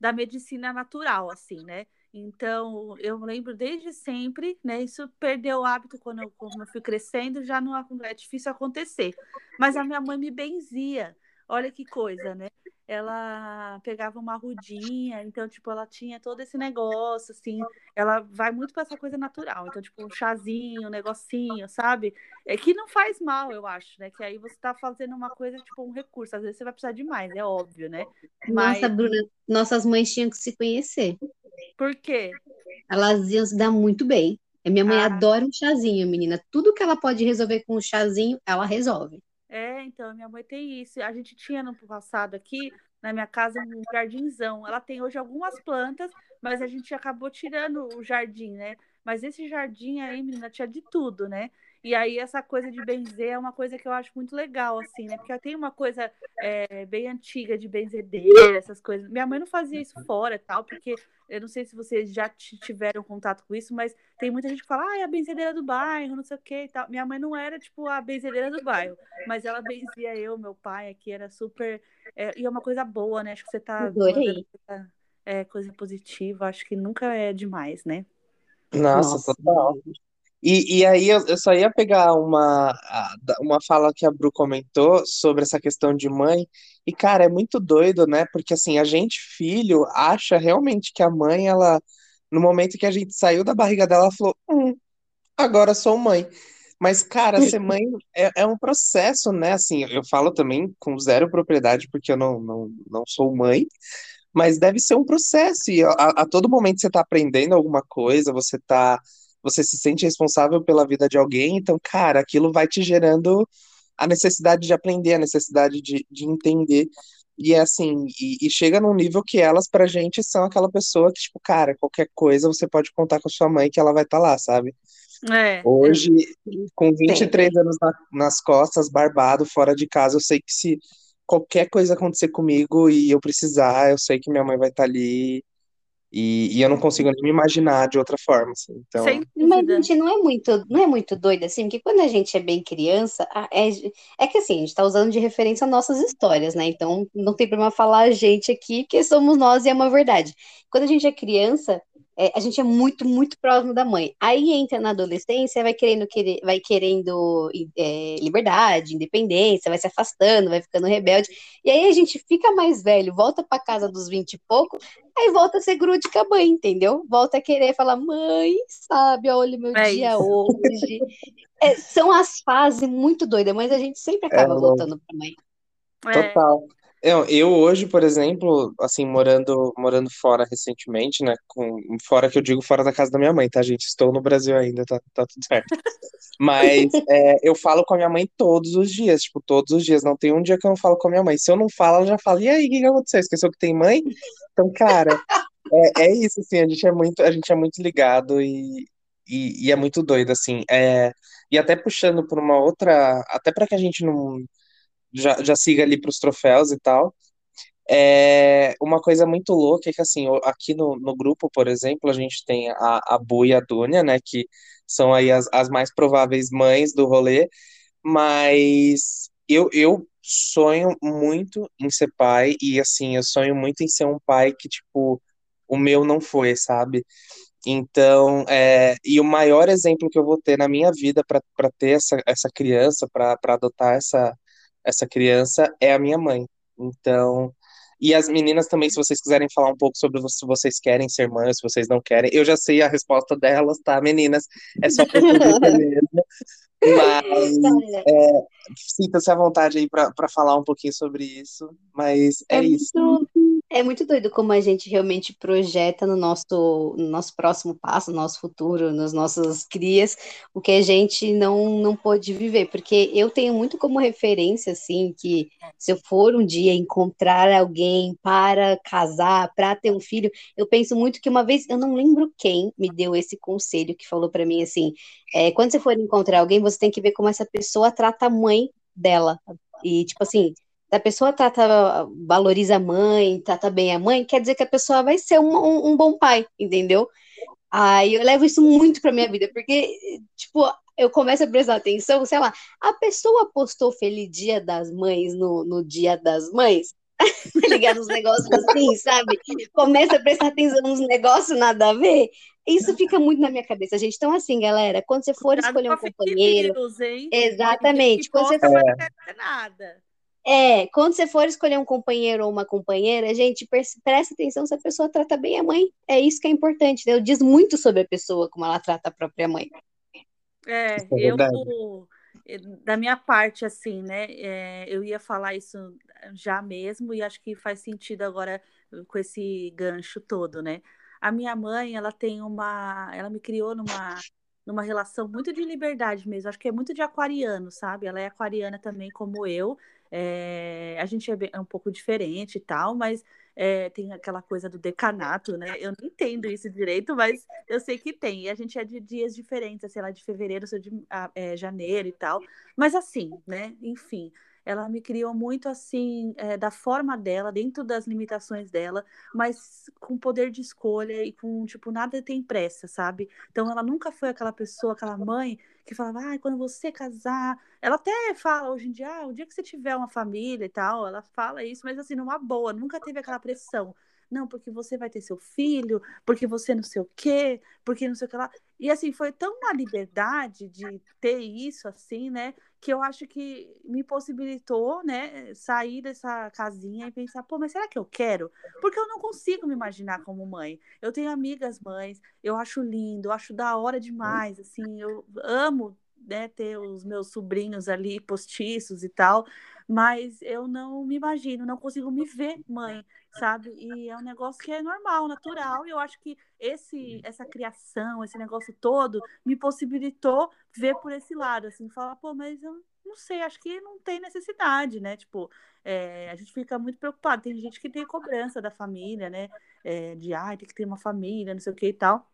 [SPEAKER 1] da medicina natural, assim, né? Então, eu lembro desde sempre, né? Isso perdeu o hábito quando eu, quando eu fui crescendo, já não é difícil acontecer. Mas a minha mãe me benzia. Olha que coisa, né? Ela pegava uma rudinha, então, tipo, ela tinha todo esse negócio, assim. Ela vai muito para essa coisa natural. Então, tipo, um chazinho, um negocinho, sabe? É que não faz mal, eu acho, né? Que aí você tá fazendo uma coisa, tipo, um recurso. Às vezes você vai precisar de mais, é óbvio, né? Mas
[SPEAKER 3] Nossa, Bruna, nossas mães tinham que se conhecer.
[SPEAKER 1] por quê?
[SPEAKER 3] Elas iam se dar muito bem. A minha mãe
[SPEAKER 1] Ah.
[SPEAKER 3] adora um chazinho, menina. Tudo que ela pode resolver com um chazinho, ela resolve.
[SPEAKER 1] É, então, minha mãe tem isso. A gente tinha no passado aqui, na minha casa, um jardinzão. Ela tem hoje algumas plantas, mas a gente acabou tirando o jardim, né? Mas esse jardim aí, menina, tinha de tudo, né? E aí essa coisa de benzer é uma coisa que eu acho muito legal, assim, né? Porque tem uma coisa é, bem antiga de benzedeira, essas coisas. Minha mãe não fazia isso fora, tal, porque eu não sei se vocês já tiveram contato com isso, mas tem muita gente que fala, ah, é a benzedeira do bairro, não sei o que e tal. Minha mãe não era, tipo, a benzedeira do bairro, mas ela benzia eu, meu pai aqui, era super. é, e é uma coisa boa, né? Acho que você tá
[SPEAKER 3] Adorei.
[SPEAKER 1] mandando é, coisa positiva, acho que nunca é demais, né?
[SPEAKER 2] Nossa, total. E, e aí eu, eu só ia pegar uma, uma fala que a Bru comentou sobre essa questão de mãe, e cara, é muito doido, né? Porque assim, a gente, filho, acha realmente que a mãe, ela, no momento que a gente saiu da barriga dela, ela falou, hum, agora sou mãe. Mas, cara, ser mãe é, é um processo, né? Assim, eu falo também com zero propriedade, porque eu não, não, não sou mãe, mas deve ser um processo, e a, a todo momento você está aprendendo alguma coisa, você tá, você se sente responsável pela vida de alguém, então, cara, aquilo vai te gerando a necessidade de aprender, a necessidade de, de entender. E é assim, e, e chega num nível que elas, pra gente, são aquela pessoa que, tipo, cara, qualquer coisa você pode contar com a sua mãe que ela vai estar lá, sabe?
[SPEAKER 1] É,
[SPEAKER 2] Hoje, com 23 anos na- nas costas, barbado, fora de casa, eu sei que se qualquer coisa acontecer comigo e eu precisar, eu sei que minha mãe vai estar ali e, e eu não consigo nem me imaginar de outra forma, assim. Então,
[SPEAKER 1] sem
[SPEAKER 3] Mas,
[SPEAKER 1] dúvida.
[SPEAKER 3] gente, não é muito, não é muito doido assim, porque quando a gente é bem criança, a- é, é que assim, a gente tá usando de referência nossas histórias, né? Então não tem problema falar a gente aqui, porque somos nós e é uma verdade. Quando a gente é criança, é, a gente é muito, muito próximo da mãe. Aí entra na adolescência, vai querendo, querer, vai querendo é, liberdade, independência, vai se afastando, vai ficando rebelde. E aí a gente fica mais velho, volta pra casa dos 20 e pouco, aí volta a ser grude com a mãe, entendeu? Volta a querer falar, mãe, sabe, olha o meu
[SPEAKER 1] É
[SPEAKER 3] dia
[SPEAKER 1] isso.
[SPEAKER 3] hoje. É, são as fases muito doidas, mas a gente sempre acaba
[SPEAKER 2] É,
[SPEAKER 3] voltando pra mãe.
[SPEAKER 1] É,
[SPEAKER 2] total. Eu, eu hoje, por exemplo, assim, morando, morando fora recentemente, né? Com, fora que eu digo fora da casa da minha mãe, tá, gente? Estou no Brasil ainda, tá, tá tudo certo. Mas é, eu falo com a minha mãe todos os dias, tipo, todos os dias. Não tem um dia que eu não falo com a minha mãe. Se eu não falo, ela já fala, e aí, o que que aconteceu? Esqueceu que tem mãe? Então, cara, é, é isso, assim, a gente é muito, a gente é muito ligado e, e, e é muito doido, assim. É, e até puxando por uma outra, até para que a gente não já, já siga ali pros troféus e tal. É uma coisa muito louca é que assim, aqui no, no grupo, por exemplo, a gente tem a, a Bu e a Dúnia, né, que são aí as, as mais prováveis mães do rolê, mas eu, eu sonho muito em ser pai e assim, eu sonho muito em ser um pai que, tipo, o meu não foi, sabe? Então, é, e o maior exemplo que eu vou ter na minha vida para ter essa, essa criança, para adotar essa, essa criança, é a minha mãe. Então, e as meninas também, se vocês quiserem falar um pouco sobre se vocês querem ser mães, se vocês não querem, eu já sei a resposta delas, tá, meninas? É só por mesmo. Mas é, sinta-se à vontade aí para falar um pouquinho sobre isso. Mas é, é isso.
[SPEAKER 3] Muito, é muito doido como a gente realmente projeta no nosso, no nosso próximo passo, no nosso futuro, nas nossas crias, o que a gente não, não pôde viver. Porque eu tenho muito como referência, assim, que se eu for um dia encontrar alguém para casar, para ter um filho, eu penso muito que uma vez, eu não lembro quem me deu esse conselho, que falou para mim assim: é, quando você for encontrar alguém, você tem que ver como essa pessoa trata a mãe dela. E, tipo assim, se a pessoa trata, valoriza a mãe, trata bem a mãe, quer dizer que a pessoa vai ser um, um, um bom pai, entendeu? Aí eu levo isso muito pra minha vida, porque, tipo, eu começo a prestar atenção, sei lá, a pessoa postou Feliz Dia das Mães no, no Dia das Mães, tá ligado? Uns negócios assim, sabe? Começa a prestar atenção nos negócios nada a ver. Isso fica muito na minha cabeça, gente. Então, assim, galera, quando você for escolher um companheiro. News, exatamente. Quando você for. Nada. É, quando você for escolher um companheiro ou uma companheira, gente, presta atenção se a pessoa trata bem a mãe. É isso que é importante. Né? Diz muito sobre a pessoa, como ela trata a própria mãe.
[SPEAKER 1] É, é eu, da minha parte, assim, né, é, eu ia falar isso já mesmo, e acho que faz sentido agora com esse gancho todo, né? A minha mãe, ela tem uma. Ela me criou numa, numa relação muito de liberdade mesmo. Acho que é muito de aquariano, sabe? Ela é aquariana também, como eu. É, a gente é, bem, é, um pouco diferente e tal, mas é, tem aquela coisa do decanato, né? Eu não entendo isso direito, mas eu sei que tem. E a gente é de dias diferentes, sei lá, de fevereiro, sou de ah, é, janeiro e tal. Mas assim, né? Enfim ela me criou muito assim, da forma dela, dentro das limitações dela, mas com poder de escolha e com, tipo, nada tem pressa, sabe? Então ela nunca foi aquela pessoa, aquela mãe que falava, ah, quando você casar. Ela até fala hoje em dia, ah, o dia que você tiver uma família e tal, ela fala isso, mas assim, numa boa, nunca teve aquela pressão não, porque você vai ter seu filho, porque você não sei o quê, porque não sei o que lá. E assim, foi tão uma liberdade de ter isso, assim, né? Que eu acho que me possibilitou, né, sair dessa casinha e pensar, pô, mas será que eu quero? Porque eu não consigo me imaginar como mãe. Eu tenho amigas mães, eu acho lindo, eu acho da hora demais, assim, eu amo né, ter os meus sobrinhos ali postiços e tal, mas eu não me imagino, não consigo me ver mãe, sabe? E é um negócio que é normal, natural, e eu acho que esse essa criação, esse negócio todo me possibilitou ver por esse lado, assim, falar, pô, mas eu não sei, acho que não tem necessidade, né? Tipo, é, a gente fica muito preocupado. Tem gente que tem cobrança da família, né? É, de, ai, ah, tem que ter uma família, não sei o que e tal.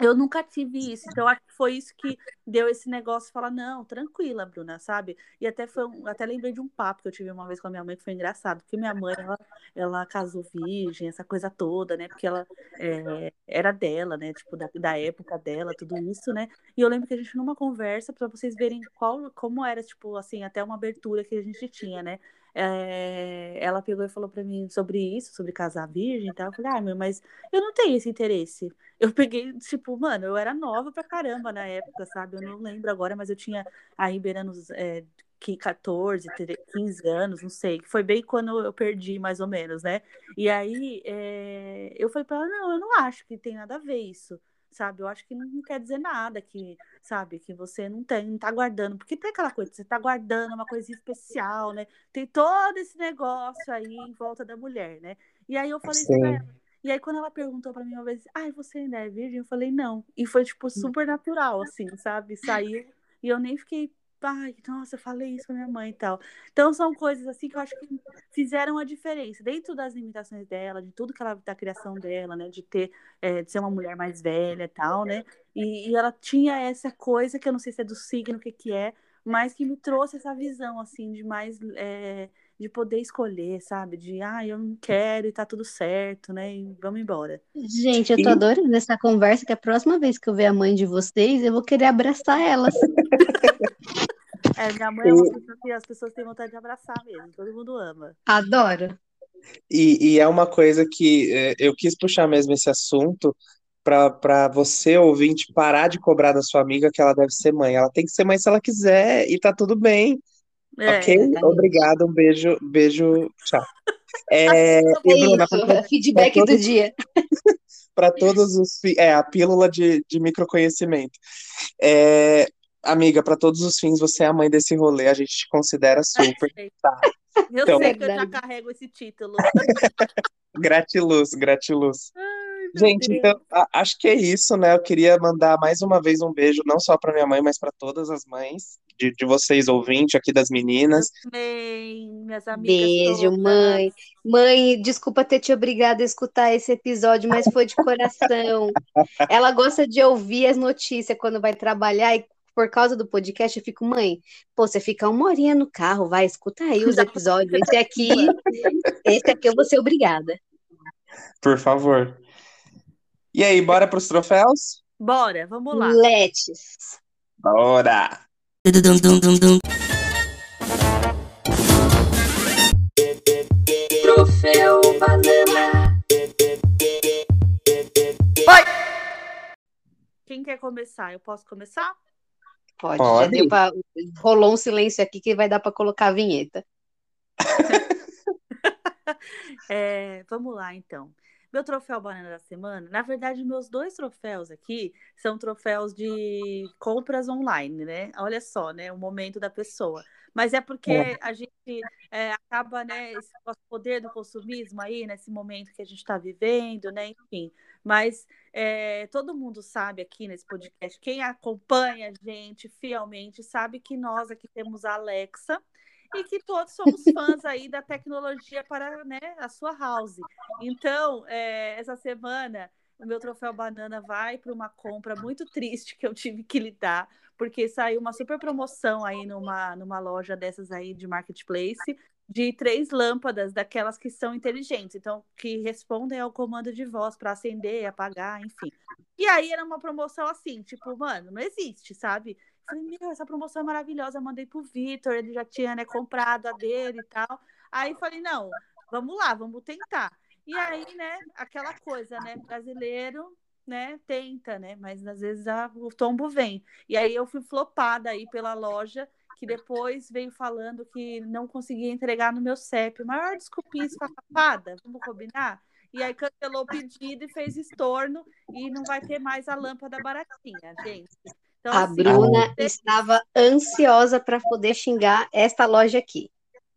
[SPEAKER 1] Eu nunca tive isso, então acho que foi isso que deu esse negócio de falar, não, tranquila, Bruna, sabe? E até foi um, até lembrei de um papo que eu tive uma vez com a minha mãe que foi engraçado, porque minha mãe, ela, ela casou virgem, essa coisa toda, né? Porque ela é, era dela, né? Tipo, da, da época dela, tudo isso, né? E eu lembro que a gente, numa conversa, para vocês verem qual, como era, tipo, assim, até uma abertura que a gente tinha, né? É, ela pegou e falou para mim sobre isso, sobre casar virgem e tal. Eu falei, ah, meu, mas eu não tenho esse interesse. Eu peguei, tipo, mano, eu era nova pra caramba na época, sabe? Eu não lembro agora, mas eu tinha aí beirando é, 14, 15 anos, não sei. Foi bem quando eu perdi, mais ou menos, né? E aí é, eu falei pra ela, não, eu não acho que tem nada a ver isso sabe? Eu acho que não quer dizer nada que, sabe, que você não tem, não tá guardando, porque tem aquela coisa, você tá guardando uma coisinha especial, né? Tem todo esse negócio aí em volta da mulher, né? E aí eu falei e aí quando ela perguntou para mim uma vez, ai, você ainda é virgem? Eu falei, não. E foi, tipo, hum. super natural, assim, sabe? Saiu e eu nem fiquei Ai, nossa, eu falei isso com a minha mãe e tal. Então são coisas assim que eu acho que fizeram a diferença dentro das limitações dela, de tudo que ela da criação dela, né, de ter é, de ser uma mulher mais velha e tal, né? E, e, ela tinha essa coisa que eu não sei se é do signo, o que que é, mas que me trouxe essa visão assim de mais é, de poder escolher, sabe? De, ah, eu não quero e tá tudo certo, né? E vamos embora.
[SPEAKER 3] Gente, eu tô adorando essa conversa, que a próxima vez que eu ver a mãe de vocês, eu vou querer abraçar elas.
[SPEAKER 1] É, minha mãe é uma pessoa que as pessoas têm vontade de abraçar mesmo, todo mundo ama.
[SPEAKER 3] Adoro.
[SPEAKER 2] E, e é uma coisa que é, eu quis puxar mesmo esse assunto, para você, ouvinte, parar de cobrar da sua amiga que ela deve ser mãe. Ela tem que ser mãe se ela quiser e tá tudo bem.
[SPEAKER 1] É,
[SPEAKER 2] ok? Obrigado, um beijo, beijo, tchau. É,
[SPEAKER 3] É
[SPEAKER 2] e Bruna,
[SPEAKER 3] isso,
[SPEAKER 2] pra-
[SPEAKER 3] feedback
[SPEAKER 2] pra
[SPEAKER 3] do
[SPEAKER 2] todos-
[SPEAKER 3] dia.
[SPEAKER 2] para todos os é a pílula de, de microconhecimento. É, amiga, para todos os fins, você é a mãe desse rolê, a gente te considera super. Tá.
[SPEAKER 1] Eu
[SPEAKER 2] Então-
[SPEAKER 1] sei que eu já carrego esse título.
[SPEAKER 2] Gratiluz, gratiluz.
[SPEAKER 1] Meu
[SPEAKER 2] Gente,
[SPEAKER 1] Deus.
[SPEAKER 2] então, a- acho que é isso, né? Eu queria mandar mais uma vez um beijo, não só para minha mãe, mas para todas as mães de, de vocês, ouvintes aqui das meninas.
[SPEAKER 1] Também, minhas amigas
[SPEAKER 3] Beijo,
[SPEAKER 1] todas.
[SPEAKER 3] mãe. Mãe, desculpa ter te obrigado a escutar esse episódio, mas foi de coração. Ela gosta de ouvir as notícias quando vai trabalhar e por causa do podcast eu fico, mãe, pô, você fica uma horinha no carro, vai, escuta aí os episódios. Esse aqui, esse aqui eu vou ser obrigada.
[SPEAKER 2] Por favor. E aí, bora para os troféus?
[SPEAKER 1] Bora, vamos lá.
[SPEAKER 3] Letes.
[SPEAKER 2] Bora!
[SPEAKER 1] Troféu banana. Quem quer começar? Eu posso começar?
[SPEAKER 3] Pode,
[SPEAKER 2] Pode.
[SPEAKER 3] já deu pra... rolou um silêncio aqui que vai dar para colocar a vinheta.
[SPEAKER 1] É, vamos lá, então. Meu troféu banana da semana, na verdade, meus dois troféus aqui são troféus de compras online, né? Olha só, né? O momento da pessoa. Mas é porque
[SPEAKER 2] É.
[SPEAKER 1] a gente é, acaba, né? Esse nosso poder do consumismo aí, nesse momento que a gente está vivendo, né? Enfim. Mas é, todo mundo sabe aqui nesse podcast, quem acompanha a gente fielmente, sabe que nós aqui temos a Alexa e que todos somos fãs aí da tecnologia para né, a sua house. Então, é, essa semana, o meu troféu banana vai para uma compra muito triste que eu tive que lidar, porque saiu uma super promoção aí numa, numa loja dessas aí de marketplace de três lâmpadas daquelas que são inteligentes, então que respondem ao comando de voz para acender, apagar, enfim. E aí era uma promoção assim, tipo, mano, não existe, sabe? Falei, meu, essa promoção é maravilhosa, mandei pro Vitor, ele já tinha, né, comprado a dele e tal. Aí falei, não, vamos lá, vamos tentar. E aí, né, aquela coisa, né, brasileiro, né, tenta, né, mas às vezes a, o tombo vem. E aí eu fui flopada aí pela loja, que depois veio falando que não conseguia entregar no meu CEP. Maior desculpinha esfarrapada, vamos combinar? E aí cancelou o pedido e fez estorno e não vai ter mais a lâmpada baratinha, gente. Então,
[SPEAKER 3] A
[SPEAKER 1] assim,
[SPEAKER 3] Bruna
[SPEAKER 1] você-
[SPEAKER 3] estava ansiosa para poder xingar esta loja aqui.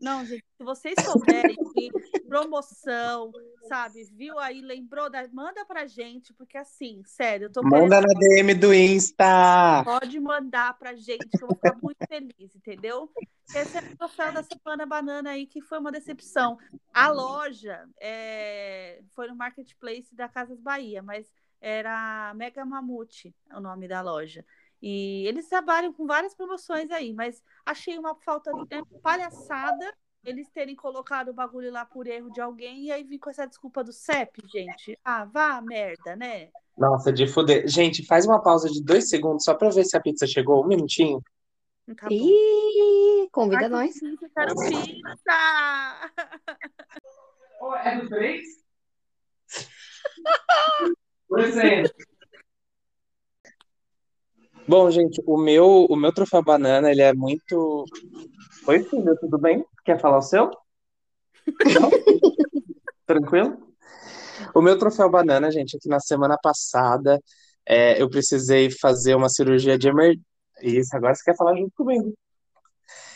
[SPEAKER 1] Não, gente, se vocês souberem de promoção, sabe, viu aí, lembrou da. Manda pra gente, porque assim, sério, eu tô
[SPEAKER 2] Manda
[SPEAKER 1] querendo.
[SPEAKER 2] na DM do Insta!
[SPEAKER 1] Pode mandar pra gente, que eu vou ficar muito feliz, entendeu? Esse é o troféu da Semana Banana aí, que foi uma decepção. A loja é, foi no Marketplace da Casas Bahia, mas era Mega Mamute o nome da loja. E eles trabalham com várias promoções aí, mas achei uma falta de é, palhaçada eles terem colocado o bagulho lá por erro de alguém e aí vir com essa desculpa do CEP, gente. Ah, vá a merda, né?
[SPEAKER 2] Nossa, de fuder. Gente, faz uma pausa de dois segundos só pra ver se a pizza chegou. Um minutinho.
[SPEAKER 1] Tá.
[SPEAKER 3] Ih, convida
[SPEAKER 1] Ai,
[SPEAKER 3] nós.
[SPEAKER 1] delícia, Quero pizza!
[SPEAKER 2] É do três? Presente. Bom, gente, o meu, o meu troféu banana, ele é muito. Oi, filho, tudo bem? Quer falar o seu? Não? Tranquilo? O meu troféu banana, gente, é que na semana passada é, eu precisei fazer uma cirurgia de emergência. Isso, agora você quer falar junto comigo.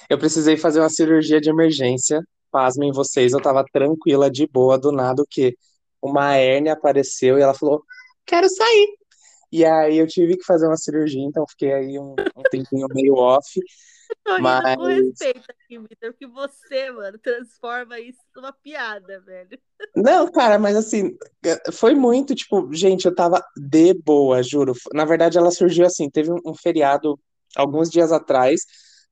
[SPEAKER 2] Eu precisei fazer uma cirurgia de emergência. Pasmem vocês, eu tava tranquila, de boa, do nada, o quê? Uma hérnia apareceu e ela falou: quero sair. E aí eu tive que fazer uma cirurgia, então fiquei aí um, um tempinho meio off.
[SPEAKER 1] Rindo
[SPEAKER 2] Mas-
[SPEAKER 1] com respeito aqui, Vitor, que você, mano, transforma isso numa piada, velho.
[SPEAKER 2] Não, cara, mas assim, foi muito, tipo, gente, eu tava de boa, juro. Na verdade, ela surgiu assim, teve um, um feriado alguns dias atrás,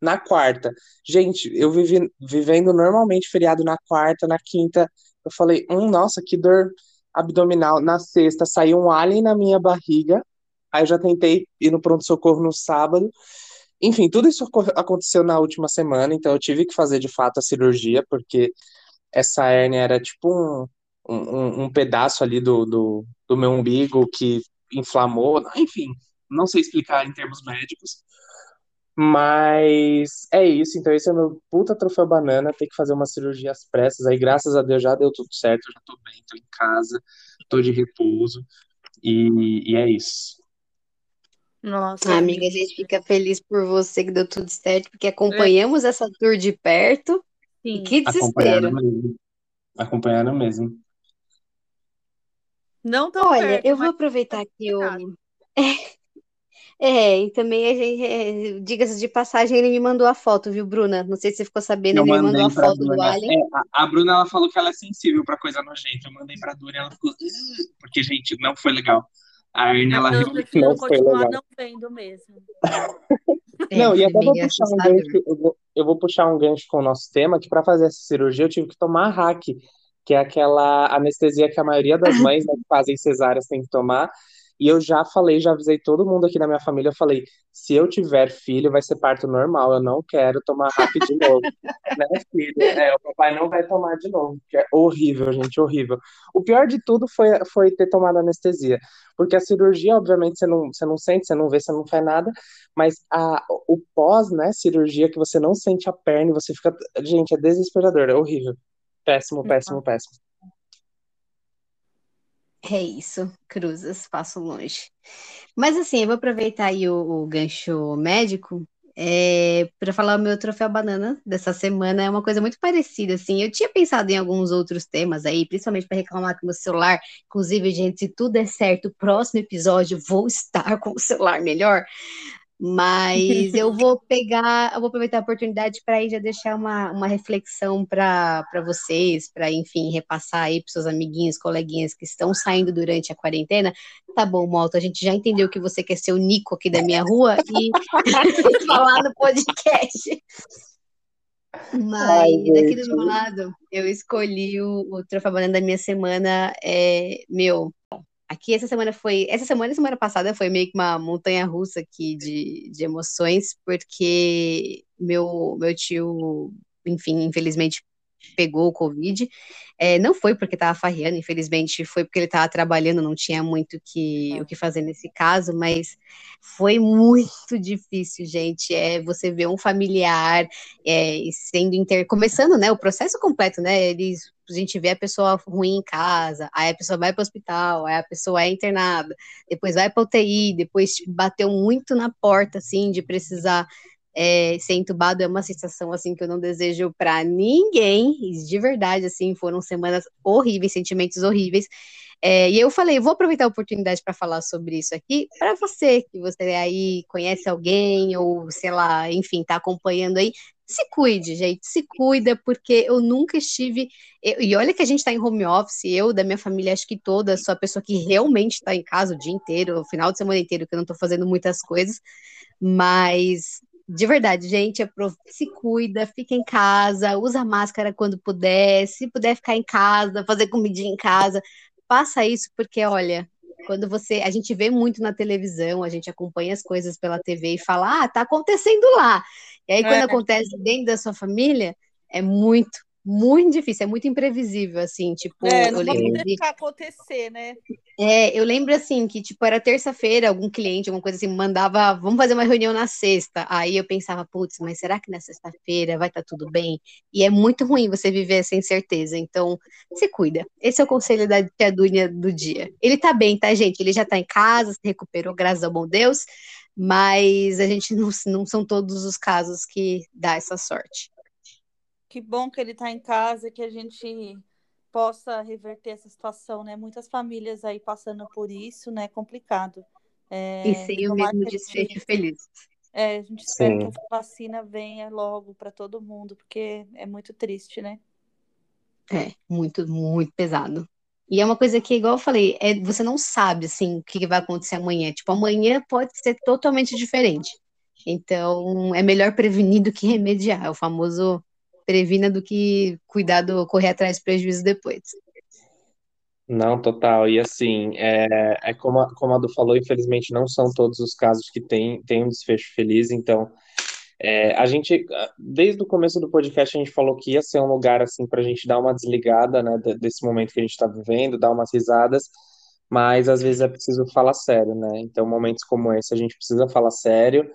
[SPEAKER 2] na quarta. Gente, eu vivi vivendo normalmente feriado na quarta, na quinta, eu falei, hum, nossa, que dor abdominal. Na sexta, saiu um alien na minha barriga, aí eu já tentei ir no pronto-socorro no sábado. Enfim, tudo isso aconteceu na última semana, então eu tive que fazer de fato a cirurgia, porque essa hérnia era tipo um, um, um- um pedaço ali do, do, do meu umbigo que inflamou, enfim, não sei explicar em termos médicos. Mas é isso, então esse é meu puta troféu banana, tem que fazer uma cirurgia às pressas, aí graças a Deus já deu tudo certo, já tô bem, tô em casa, tô de repouso, e, e é isso.
[SPEAKER 3] Nossa, ah, amiga, a gente fica feliz por você que deu tudo certo, porque acompanhamos é. essa tour de perto, Sim. e que desespero.
[SPEAKER 2] Acompanhando mesmo. Acompanhando mesmo.
[SPEAKER 1] Não tão
[SPEAKER 3] Olha,
[SPEAKER 1] perto,
[SPEAKER 3] eu vou aproveitar que eu... É, e também a gente, é, diga-se de passagem, ele me mandou a foto, viu, Bruna? Não sei se você ficou sabendo, eu ele me mandou a foto do Alien.
[SPEAKER 2] É, a, a, Bruna, ela falou que ela é sensível pra coisa nojenta. Eu mandei pra Dura e ela ficou, porque, gente, não foi legal. A Arne, ela realmente não foi legal.
[SPEAKER 1] não vendo mesmo.
[SPEAKER 2] É, não, e até vou puxar um gancho, eu vou, eu vou puxar um gancho com o nosso tema, que para fazer essa cirurgia eu tive que tomar hack, que é aquela anestesia que a maioria das mães né, que fazem cesáreas tem que tomar, e eu já falei, já avisei todo mundo aqui da minha família, eu falei, se eu tiver filho, vai ser parto normal, eu não quero tomar rápido de novo. né, filho? É, o papai não vai tomar de novo, que é horrível, gente, horrível. O pior de tudo foi, foi ter tomado anestesia, porque a cirurgia, obviamente, você não, você não sente, você não vê, você não faz nada, mas a, o pós, né, cirurgia, que você não sente a perna e você fica, gente, é desesperador, é horrível. Péssimo, péssimo, péssimo.
[SPEAKER 3] É isso, cruzas, passo longe. Mas assim, eu vou aproveitar aí o, o gancho médico é, para falar o meu troféu banana dessa semana. É uma coisa muito parecida, assim. Eu tinha pensado em alguns outros temas aí, principalmente para reclamar com o meu celular. Inclusive, gente, se tudo der certo, o próximo episódio vou estar com o celular melhor. Mas eu vou pegar, eu vou aproveitar a oportunidade para aí já deixar uma, uma reflexão para vocês, para, enfim, repassar aí para seus amiguinhos, coleguinhas que estão saindo durante a quarentena. Tá bom, Malta, a gente já entendeu que você quer ser o Nico aqui da minha rua e falar no podcast. Mas Ai, daqui do meu lado, eu escolhi o, o troféu da minha semana, é, meu, Aqui essa semana foi. Essa semana e semana passada foi meio que uma montanha russa aqui de, de emoções, porque meu, meu tio, enfim, infelizmente pegou o Covid. É, não foi porque estava farreando, infelizmente, foi porque ele estava trabalhando, não tinha muito que, o que fazer nesse caso, mas foi muito difícil, gente. É, você vê um familiar é, sendo inter... começando né, o processo completo, né? Eles, a gente vê a pessoa ruim em casa, aí a pessoa vai para o hospital, aí a pessoa é internada, depois vai para UTI, depois bateu muito na porta, assim, de precisar é, ser entubado é uma sensação assim que eu não desejo para ninguém, de verdade, assim, foram semanas horríveis, sentimentos horríveis. É, e eu falei, vou aproveitar a oportunidade para falar sobre isso aqui para você, que você aí conhece alguém ou sei lá, enfim, está acompanhando aí. Se cuide, gente, se cuida, porque eu nunca estive. Eu, e olha que a gente está em home office, eu, da minha família, acho que toda, sou a pessoa que realmente está em casa o dia inteiro, o final de semana inteiro, que eu não estou fazendo muitas coisas, mas de verdade, gente, se cuida, fica em casa, usa máscara quando puder, se puder ficar em casa, fazer comidinha em casa, faça isso, porque olha, quando você, a gente vê muito na televisão, a gente acompanha as coisas pela TV e fala, ah, tá acontecendo lá. E aí, quando é. acontece dentro da sua família, é muito, muito difícil, é muito imprevisível, assim, tipo,
[SPEAKER 1] é, não eu lembro de... acontecer, né?
[SPEAKER 3] É, eu lembro assim que tipo era terça-feira, algum cliente, alguma coisa assim, mandava, vamos fazer uma reunião na sexta. Aí eu pensava, putz, mas será que na sexta-feira vai estar tá tudo bem? E é muito ruim você viver sem certeza. Então, se cuida. Esse é o conselho da tia Dunia do dia. Ele tá bem, tá, gente? Ele já tá em casa, se recuperou, graças ao bom Deus, mas a gente não, não são todos os casos que dá essa sorte.
[SPEAKER 1] Que bom que ele está em casa, que a gente possa reverter essa situação, né? Muitas famílias aí passando por isso, né? Complicado.
[SPEAKER 3] É, e sem o mesmo desfecho gente, feliz.
[SPEAKER 1] É, a gente espera Sim. que essa vacina venha logo para todo mundo, porque é muito triste, né?
[SPEAKER 3] É, muito, muito pesado. E é uma coisa que, igual eu falei, é, você não sabe, assim, o que vai acontecer amanhã. Tipo, amanhã pode ser totalmente diferente. Então, é melhor prevenir do que remediar. É o famoso previna do que cuidado, correr atrás do prejuízo depois.
[SPEAKER 2] Não, total. E assim, é, é como, a, como a Du falou, infelizmente não são todos os casos que tem, tem um desfecho feliz, então é, a gente, desde o começo do podcast, a gente falou que ia ser um lugar assim para a gente dar uma desligada, né, desse momento que a gente está vivendo, dar umas risadas, mas às vezes é preciso falar sério, né? Então, momentos como esse, a gente precisa falar sério.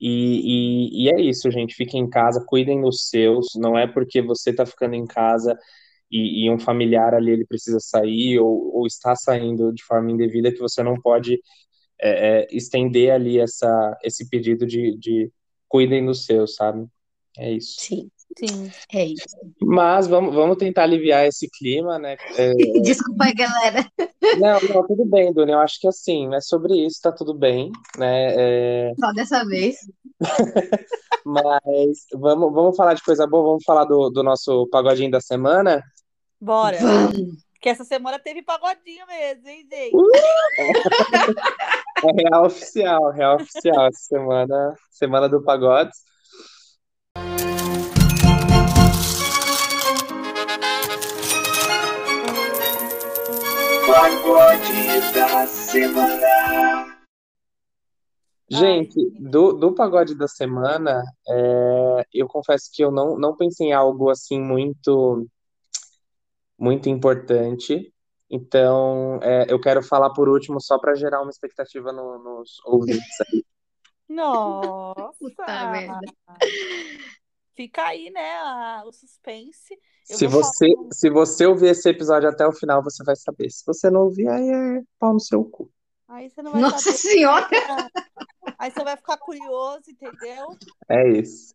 [SPEAKER 2] E, e, e é isso, gente. Fiquem em casa, cuidem dos seus. Não é porque você tá ficando em casa e, e um familiar ali ele precisa sair ou, ou está saindo de forma indevida que você não pode é, é, estender ali essa, esse pedido de, de cuidem dos seus, sabe? É isso.
[SPEAKER 3] Sim,
[SPEAKER 1] Sim.
[SPEAKER 3] é isso.
[SPEAKER 2] Mas vamos, vamos tentar aliviar esse clima, né? É,
[SPEAKER 3] Desculpa aí, galera.
[SPEAKER 2] não, não, tudo bem, Dona. Eu acho que assim, é sobre isso, tá tudo bem, né? É,
[SPEAKER 3] Só dessa vez.
[SPEAKER 2] mas vamos, vamos falar de coisa boa, vamos falar do, do nosso pagodinho da semana.
[SPEAKER 1] Bora.
[SPEAKER 3] Vamos.
[SPEAKER 1] Que essa semana teve pagodinho mesmo, hein, gente?
[SPEAKER 2] É real oficial, real oficial semana, semana do pagode.
[SPEAKER 4] Pagode da semana.
[SPEAKER 2] Gente, do, do pagode da semana, é, eu confesso que eu não, não pensei em algo assim muito, muito importante. Então, é, eu quero falar por último só para gerar uma expectativa no- nos ouvintes aí.
[SPEAKER 1] Nossa!
[SPEAKER 3] Puta merda.
[SPEAKER 1] Fica aí, né, a- o suspense. Eu
[SPEAKER 2] Se você,
[SPEAKER 1] falar-
[SPEAKER 2] se você ouvir esse episódio até o final, você vai saber. Se você não ouvir, aí é pau no seu cu.
[SPEAKER 1] Aí você não vai
[SPEAKER 3] Nossa
[SPEAKER 1] saber.
[SPEAKER 3] Senhora!
[SPEAKER 1] Aí você vai ficar curioso, entendeu?
[SPEAKER 2] É isso.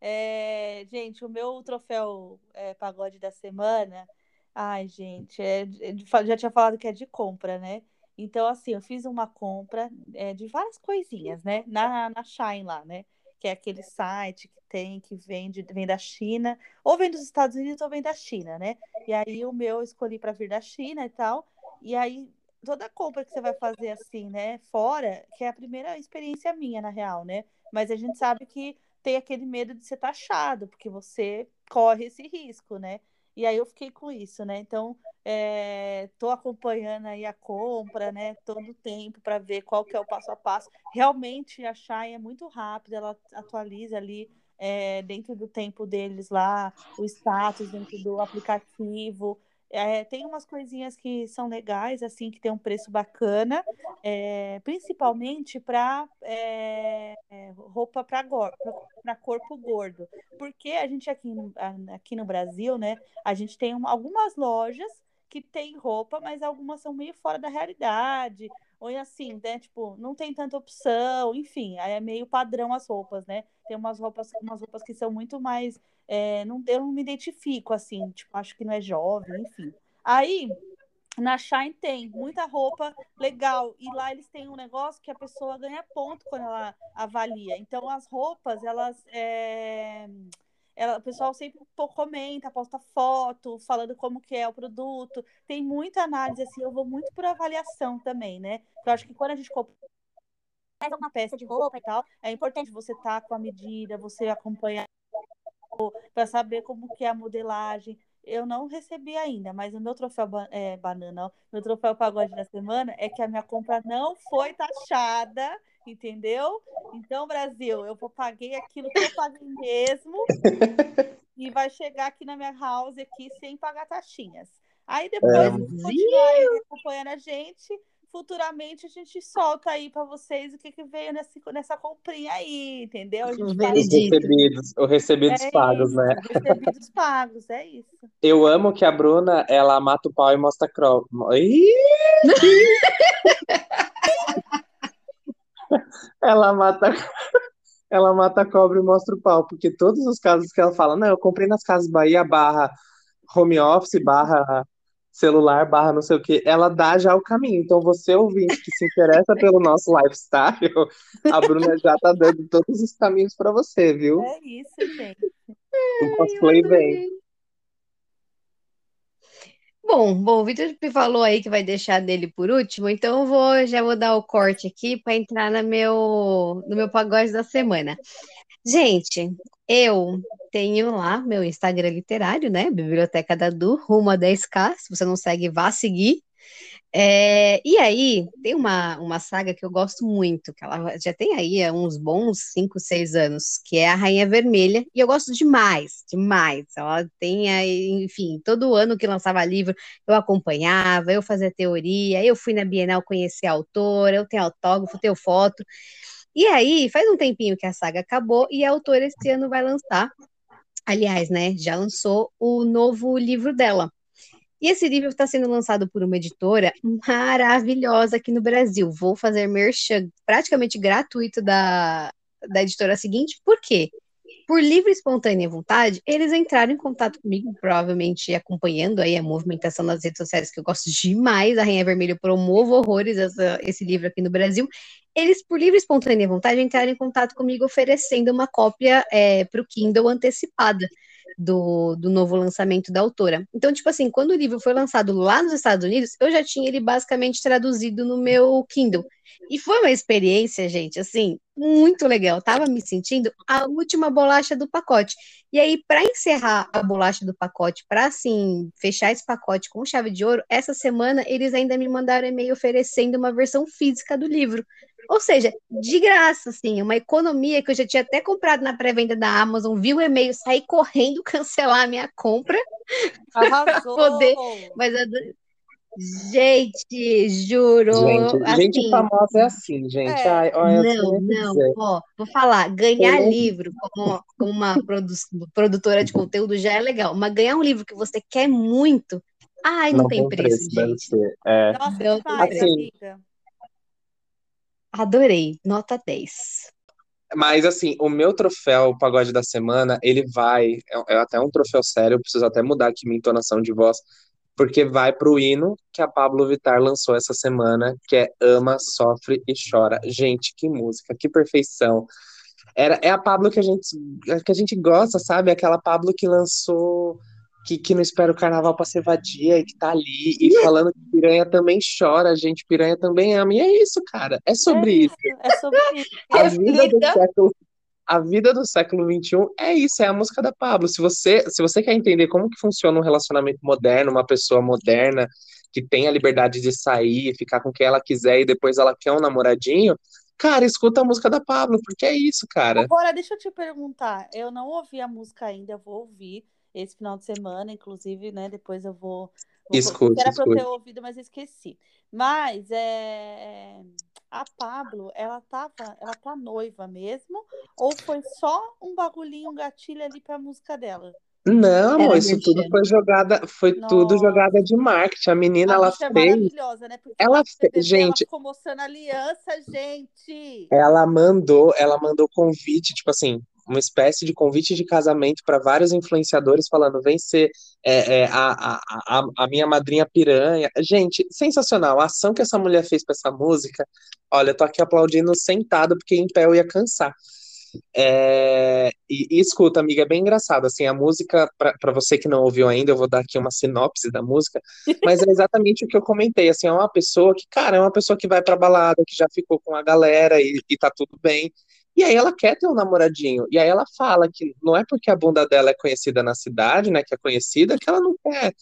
[SPEAKER 1] É, gente, o meu troféu é, pagode da semana. Ai, gente, é, é já tinha falado que é de compra, né? Então, assim, eu fiz uma compra é, de várias coisinhas, né? Na, na Shine lá, né? Que é aquele site que tem, que vende, vem da China, ou vem dos Estados Unidos ou vem da China, né? E aí o meu eu escolhi para vir da China e tal. E aí toda compra que você vai fazer assim, né, fora, que é a primeira experiência minha, na real, né? Mas a gente sabe que tem aquele medo de ser taxado, porque você corre esse risco, né? E aí eu fiquei com isso, né? Então, é, tô acompanhando aí a compra, né? Todo o tempo para ver qual que é o passo a passo. Realmente a Shine é muito rápida, ela atualiza ali é, dentro do tempo deles lá, o status dentro do aplicativo. É, tem umas coisinhas que são legais, assim, que tem um preço bacana, é, principalmente para roupa para corpo gordo. Porque a gente aqui aqui no Brasil, né, a gente tem uma, algumas lojas que tem roupa, mas algumas são meio fora da realidade, ou assim, né, tipo, não tem tanta opção, enfim, aí é meio padrão as roupas, né? Tem umas roupas, umas roupas que são muito mais é, não, eu não me identifico assim, tipo, acho que não é jovem, enfim. Aí, na Shine tem muita roupa legal, e lá eles têm um negócio que a pessoa ganha ponto quando ela avalia. Então, as roupas, elas. É... Ela, o pessoal sempre comenta, posta foto, falando como que é o produto. Tem muita análise, assim, eu vou muito por avaliação também, né? Eu acho que quando a gente compra uma peça de roupa e tal, é importante você estar tá com a medida, você acompanhar para saber como que é a modelagem. Eu não recebi ainda, mas o meu troféu é, banana, meu troféu pagode da semana é que a minha compra não foi taxada, entendeu? Então, Brasil, eu paguei aquilo que eu paguei mesmo e vai chegar aqui na minha house aqui sem pagar taxinhas. Aí depois,
[SPEAKER 2] É.
[SPEAKER 1] continuar acompanhando a gente, futuramente a gente solta aí para vocês o que, que veio nessa, nessa comprinha aí, entendeu? A gente
[SPEAKER 3] Os
[SPEAKER 2] Os recebidos, os recebidos
[SPEAKER 1] é
[SPEAKER 2] pagos,
[SPEAKER 1] isso,
[SPEAKER 2] né?
[SPEAKER 1] Recebidos pagos, é isso.
[SPEAKER 2] Eu amo que a Bruna, ela mata o pau e mostra a cro... Ela mata, ela mata a cobra e mostra o pau, porque todos os casos que ela fala, não, eu comprei nas Casas Bahia barra home office, barra celular, barra não sei o que, ela dá já o caminho. Então, você ouvinte que se interessa pelo nosso lifestyle, a Bruna já tá dando todos os caminhos para você, viu?
[SPEAKER 1] É isso, gente.
[SPEAKER 2] O cosplay vem.
[SPEAKER 3] Bom, bom, o Vitor falou aí que vai deixar dele por último, então eu vou, já vou dar o corte aqui para entrar no meu, no meu pagode da semana. Gente, eu tenho lá meu Instagram literário, né? Biblioteca da Du, rumo a 10k. Se você não segue, vá seguir. É, e aí, tem uma, uma saga que eu gosto muito, que ela já tem aí há uns bons 5, 6 anos, que é a Rainha Vermelha, e eu gosto demais, demais. Ela tem aí, enfim, todo ano que lançava livro, eu acompanhava, eu fazia teoria, eu fui na Bienal conhecer a autora, eu tenho autógrafo, tenho foto. E aí, faz um tempinho que a saga acabou, e a autora esse ano vai lançar, aliás, né, já lançou o novo livro dela, e esse livro está sendo lançado por uma editora maravilhosa aqui no Brasil. Vou fazer merchan praticamente gratuito da, da editora seguinte, por quê? Por livre e espontânea vontade, eles entraram em contato comigo, provavelmente acompanhando aí a movimentação nas redes sociais, que eu gosto demais. A Rainha Vermelha promove horrores essa, esse livro aqui no Brasil. Eles, por livre e espontânea vontade, entraram em contato comigo oferecendo uma cópia é, para o Kindle antecipada do, do novo lançamento da autora. Então, tipo assim, quando o livro foi lançado lá nos Estados Unidos, eu já tinha ele basicamente traduzido no meu Kindle. E foi uma experiência, gente, assim, muito legal. Eu tava me sentindo a última bolacha do pacote. E aí, para encerrar a bolacha do pacote, para assim, fechar esse pacote com chave de ouro, essa semana eles ainda me mandaram e-mail oferecendo uma versão física do livro. Ou seja, de graça, assim, uma economia que eu já tinha até comprado na pré-venda da Amazon, vi o e-mail, saí correndo cancelar a minha compra poder. Mas a... Gente, juro.
[SPEAKER 2] Gente, assim, gente famosa é assim, gente. É. Ai, olha,
[SPEAKER 3] não, não, ó, vou falar, ganhar livro como, como uma produ produtora de conteúdo já é legal, mas ganhar um livro que você quer muito, ai, não, não tem preço, preço gente.
[SPEAKER 2] É.
[SPEAKER 1] Nossa, não, assim, amiga.
[SPEAKER 3] Adorei, nota 10.
[SPEAKER 2] Mas assim, o meu troféu pagode da semana, ele vai, é, é até um troféu sério, eu preciso até mudar aqui minha entonação de voz, porque vai pro hino que a Pablo Vittar lançou essa semana, que é Ama, Sofre e Chora. Gente, que música, que perfeição. Era, é a Pablo que a gente que a gente gosta, sabe? Aquela Pablo que lançou que, que não espera o carnaval para ser vadia e que tá ali e falando que piranha também chora, gente, piranha também ama. E é isso, cara. É sobre é isso.
[SPEAKER 1] É sobre isso.
[SPEAKER 2] A vida do século a vida do século XXI é isso, é a música da Pablo. Se você, se você quer entender como que funciona um relacionamento moderno, uma pessoa moderna que tem a liberdade de sair, ficar com quem ela quiser e depois ela quer um namoradinho, cara, escuta a música da Pablo, porque é isso, cara.
[SPEAKER 1] Agora, deixa eu te perguntar, eu não ouvi a música ainda, eu vou ouvir esse final de semana, inclusive, né? Depois eu vou. vou
[SPEAKER 2] escute,
[SPEAKER 1] Era para eu ter ouvido, mas esqueci. Mas é, a Pablo, ela tava, ela tá noiva mesmo? Ou foi só um bagulhinho, um gatilho ali pra música dela?
[SPEAKER 2] Não, amor, isso tudo foi jogada, foi tudo
[SPEAKER 1] Nossa.
[SPEAKER 2] jogada de marketing. A menina,
[SPEAKER 1] A
[SPEAKER 2] ela
[SPEAKER 1] é
[SPEAKER 2] fez,
[SPEAKER 1] maravilhosa, né? Porque
[SPEAKER 2] ela fez,
[SPEAKER 1] BBB ela
[SPEAKER 2] gente,
[SPEAKER 1] ficou mostrando aliança, gente.
[SPEAKER 2] ela mandou, ela mandou convite, tipo assim, uma espécie de convite de casamento para vários influenciadores falando, vem ser é, é, a, a, a, minha madrinha piranha. Gente, sensacional. A ação que essa mulher fez para essa música, olha, eu tô aqui aplaudindo sentado porque em pé eu ia cansar. É, e, e escuta, amiga, é bem engraçado. Assim, a música, para você que não ouviu ainda, eu vou dar aqui uma sinopse da música, mas é exatamente o que eu comentei. Assim, é uma pessoa que, cara, é uma pessoa que vai pra balada, que já ficou com a galera e, e tá tudo bem. E aí ela quer ter um namoradinho. E aí ela fala que não é porque a bunda dela é conhecida na cidade, né, que é conhecida, que ela não quer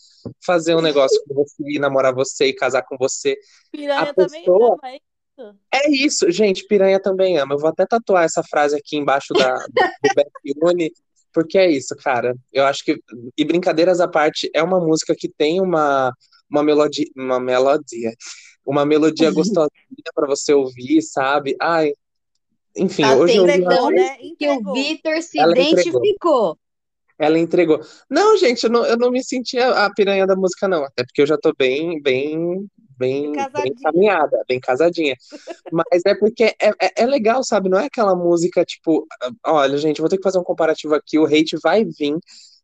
[SPEAKER 2] fazer um negócio com você, e namorar você e casar com você.
[SPEAKER 1] Piranha
[SPEAKER 2] A
[SPEAKER 1] também
[SPEAKER 2] pessoa-
[SPEAKER 1] ama, é isso?
[SPEAKER 2] É isso, gente, piranha também ama. Eu vou até tatuar essa frase aqui embaixo da, do Back Uni, porque é isso, cara. Eu acho que, e brincadeiras à parte, é uma música que tem uma, uma melodia, uma melodia, uma melodia gostosinha pra você ouvir, sabe? Ai, enfim,
[SPEAKER 3] Tá
[SPEAKER 2] hoje eu
[SPEAKER 1] Entregou,
[SPEAKER 2] uma-
[SPEAKER 1] né?
[SPEAKER 3] Que o
[SPEAKER 1] Entregou.
[SPEAKER 3] Vitor se
[SPEAKER 2] Ela entregou.
[SPEAKER 3] identificou.
[SPEAKER 2] ela entregou. Não, gente, eu não, eu não me senti a, piranha da música, não. Até porque eu já tô bem, bem, bem, bem caminhada, bem casadinha. Mas é porque é, é, é legal, sabe? Não é aquela música, tipo, olha, gente, eu vou ter que fazer um comparativo aqui, o hate vai vir.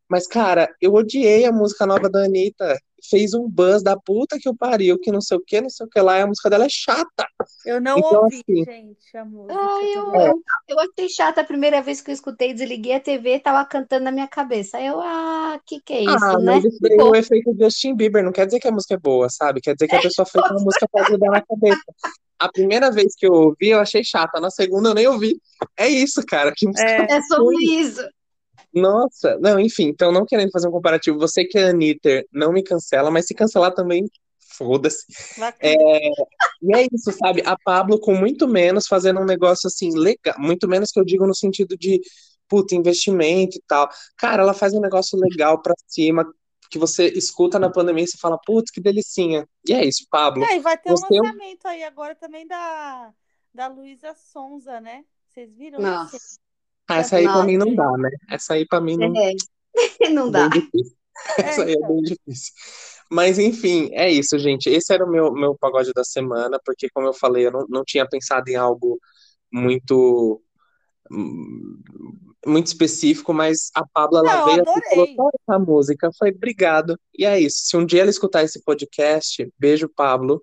[SPEAKER 2] Mas, cara, eu odiei a música nova da Anitta. Fez um buzz da puta que eu pariu, que não sei o que, não sei o que lá, e a música dela é chata.
[SPEAKER 1] Eu não
[SPEAKER 2] Então,
[SPEAKER 1] ouvi,
[SPEAKER 2] assim,
[SPEAKER 1] gente, a música.
[SPEAKER 3] Ai, eu,
[SPEAKER 1] também.
[SPEAKER 3] eu, achei chata a primeira vez que eu escutei, desliguei a TV, tava cantando na minha cabeça. Aí eu, ah, que que é isso,
[SPEAKER 2] Ah,
[SPEAKER 3] né?
[SPEAKER 2] mas isso daí é o efeito Justin Bieber. Não quer dizer que a música é boa, sabe? Quer dizer que a pessoa fez uma música pra ajudar na cabeça. A primeira vez que eu ouvi, eu achei chata. Na segunda, eu nem ouvi. É isso, cara. Que música
[SPEAKER 1] É.
[SPEAKER 3] É sobre isso.
[SPEAKER 2] Nossa, não, enfim, então não querendo fazer um comparativo, você que é Anitta, não me cancela, mas se cancelar também, foda-se. É, e é isso, sabe? A Pablo com muito menos, fazendo um negócio assim, legal. Muito menos que eu digo no sentido de, puta, investimento e tal. Cara, ela faz um negócio legal pra cima, que você escuta na pandemia e você fala, putz, que delicinha. E é isso, Pablo.
[SPEAKER 1] É, e vai ter
[SPEAKER 2] Você-
[SPEAKER 1] um lançamento aí agora também da, da Luísa Sonza, né? Vocês viram isso?
[SPEAKER 2] Ah, essa aí pra
[SPEAKER 3] Nossa.
[SPEAKER 2] mim não dá, né? Essa aí pra mim não,
[SPEAKER 3] é. não dá.
[SPEAKER 2] bem difícil. Essa aí é
[SPEAKER 1] então.
[SPEAKER 2] bem difícil. Mas enfim, é isso, gente. Esse era o meu, meu pagode da semana, porque, como eu falei, eu não, não tinha pensado em algo muito hum, muito específico, mas a Pablo ela
[SPEAKER 1] Não,
[SPEAKER 2] veio e é essa música? Eu falei, obrigado. E é isso. Se um dia ela escutar esse podcast, beijo, Pablo.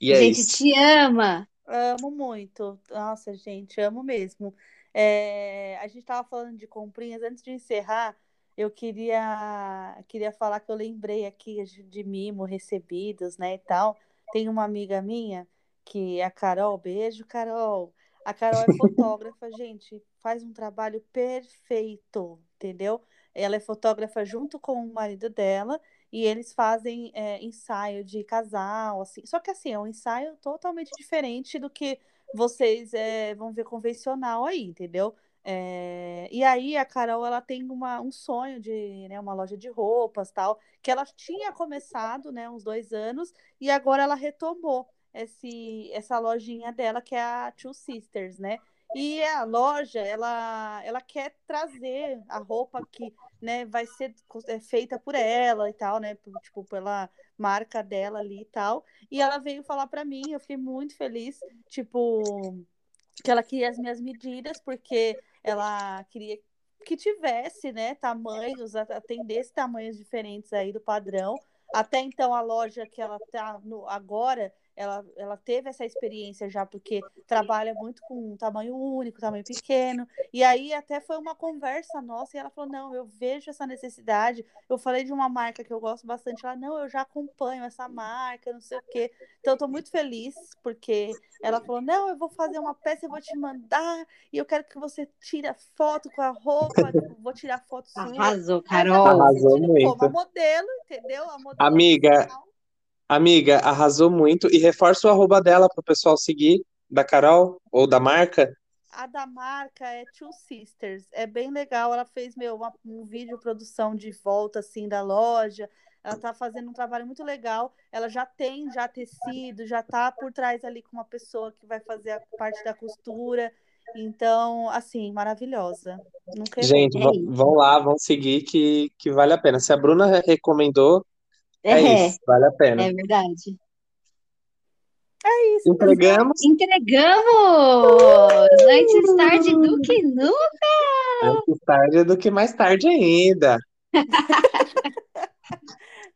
[SPEAKER 2] E é
[SPEAKER 3] Gente,
[SPEAKER 2] isso.
[SPEAKER 3] te ama.
[SPEAKER 1] Amo muito. Nossa, gente, amo mesmo. É, a gente tava falando de comprinhas. Antes de encerrar, eu queria, queria falar que eu lembrei aqui de, de mimo recebidos, né, e tal. Tem uma amiga minha, que é a Carol. Beijo, Carol. A Carol é fotógrafa, gente. Faz um trabalho perfeito, entendeu? Ela é fotógrafa junto com o marido dela e eles fazem é, ensaio de casal, assim. Só que assim, é um ensaio totalmente diferente do que vocês é, vão ver convencional aí, entendeu? É, e aí a Carol ela tem uma, um sonho de né, uma loja de roupas tal, que ela tinha começado né, uns dois anos e agora ela retomou esse, essa lojinha dela que é a Two Sisters, né? E a loja ela, ela quer trazer a roupa que né, vai ser é, feita por ela e tal, né? Tipo, pela marca dela ali e tal. E ela veio falar pra mim, eu fiquei muito feliz, tipo, que ela queria as minhas medidas, porque ela queria que tivesse, né, tamanhos, atendesse tamanhos diferentes aí do padrão. Até então, a loja que ela tá no, agora, ela, ela teve essa experiência já, porque trabalha muito com tamanho único, tamanho pequeno. E aí até foi uma conversa nossa, e ela falou: não, eu vejo essa necessidade. Eu falei de uma marca que eu gosto bastante. Ela, não, eu já acompanho essa marca, não sei o quê. Então, eu tô muito feliz, porque ela falou: não, eu vou fazer uma peça, eu vou te mandar, e eu quero que você tire a foto com a roupa, tipo, vou tirar foto sua.
[SPEAKER 3] Arrasou, Carol.
[SPEAKER 1] me
[SPEAKER 2] Arrasou
[SPEAKER 1] sentindo como
[SPEAKER 2] muito.
[SPEAKER 1] a modelo, entendeu? A modelo
[SPEAKER 2] Amiga,
[SPEAKER 1] oficial.
[SPEAKER 2] Amiga, arrasou muito. E reforça o arroba dela pro pessoal seguir, da Carol ou da marca.
[SPEAKER 1] A da marca é Two Sisters. É bem legal. Ela fez meu, uma, um vídeo produção de volta assim da loja. Ela tá fazendo um trabalho muito legal. Ela já tem já tecido, já tá por trás ali com uma pessoa que vai fazer a parte da costura. Então, assim, maravilhosa. Nunca.
[SPEAKER 2] Gente,
[SPEAKER 3] É
[SPEAKER 2] vão lá, vão seguir que, que vale a pena. Se a Bruna recomendou, é
[SPEAKER 3] É,
[SPEAKER 2] isso, vale a pena.
[SPEAKER 3] é verdade.
[SPEAKER 1] É isso.
[SPEAKER 2] Entregamos.
[SPEAKER 3] Entregamos! Antes tarde do que nunca!
[SPEAKER 2] Antes tarde do que mais tarde ainda.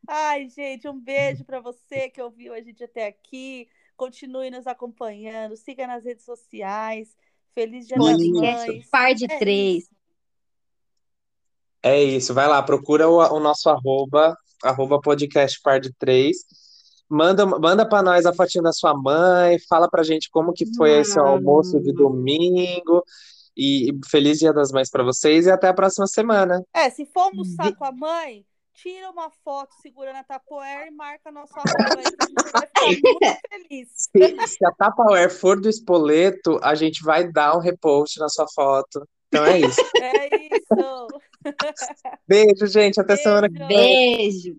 [SPEAKER 1] Ai, gente, um beijo para você que ouviu a gente até aqui. Continue nos acompanhando, siga nas redes sociais. Feliz Dia das
[SPEAKER 3] Podcast
[SPEAKER 1] Mães.
[SPEAKER 3] par de
[SPEAKER 1] É
[SPEAKER 3] três.
[SPEAKER 1] isso.
[SPEAKER 2] É isso, vai lá, procura o, o nosso arroba, arroba podcast par de três. Manda, manda para nós a fotinha da sua mãe, fala pra gente como que foi esse almoço de domingo. E e feliz Dia das Mães para vocês e até a próxima semana.
[SPEAKER 1] É, se for almoçar com a mãe, tira uma foto segurando a tapoeira e marca nosso arroba aí, que a gente vai ficar muito feliz.
[SPEAKER 2] Se, se a Tupperware for do espoleto, a gente vai dar um repost na sua foto. Então é isso.
[SPEAKER 1] É isso.
[SPEAKER 2] Beijo, gente. Até semana que
[SPEAKER 1] Beijo.
[SPEAKER 2] vem.
[SPEAKER 3] Beijo!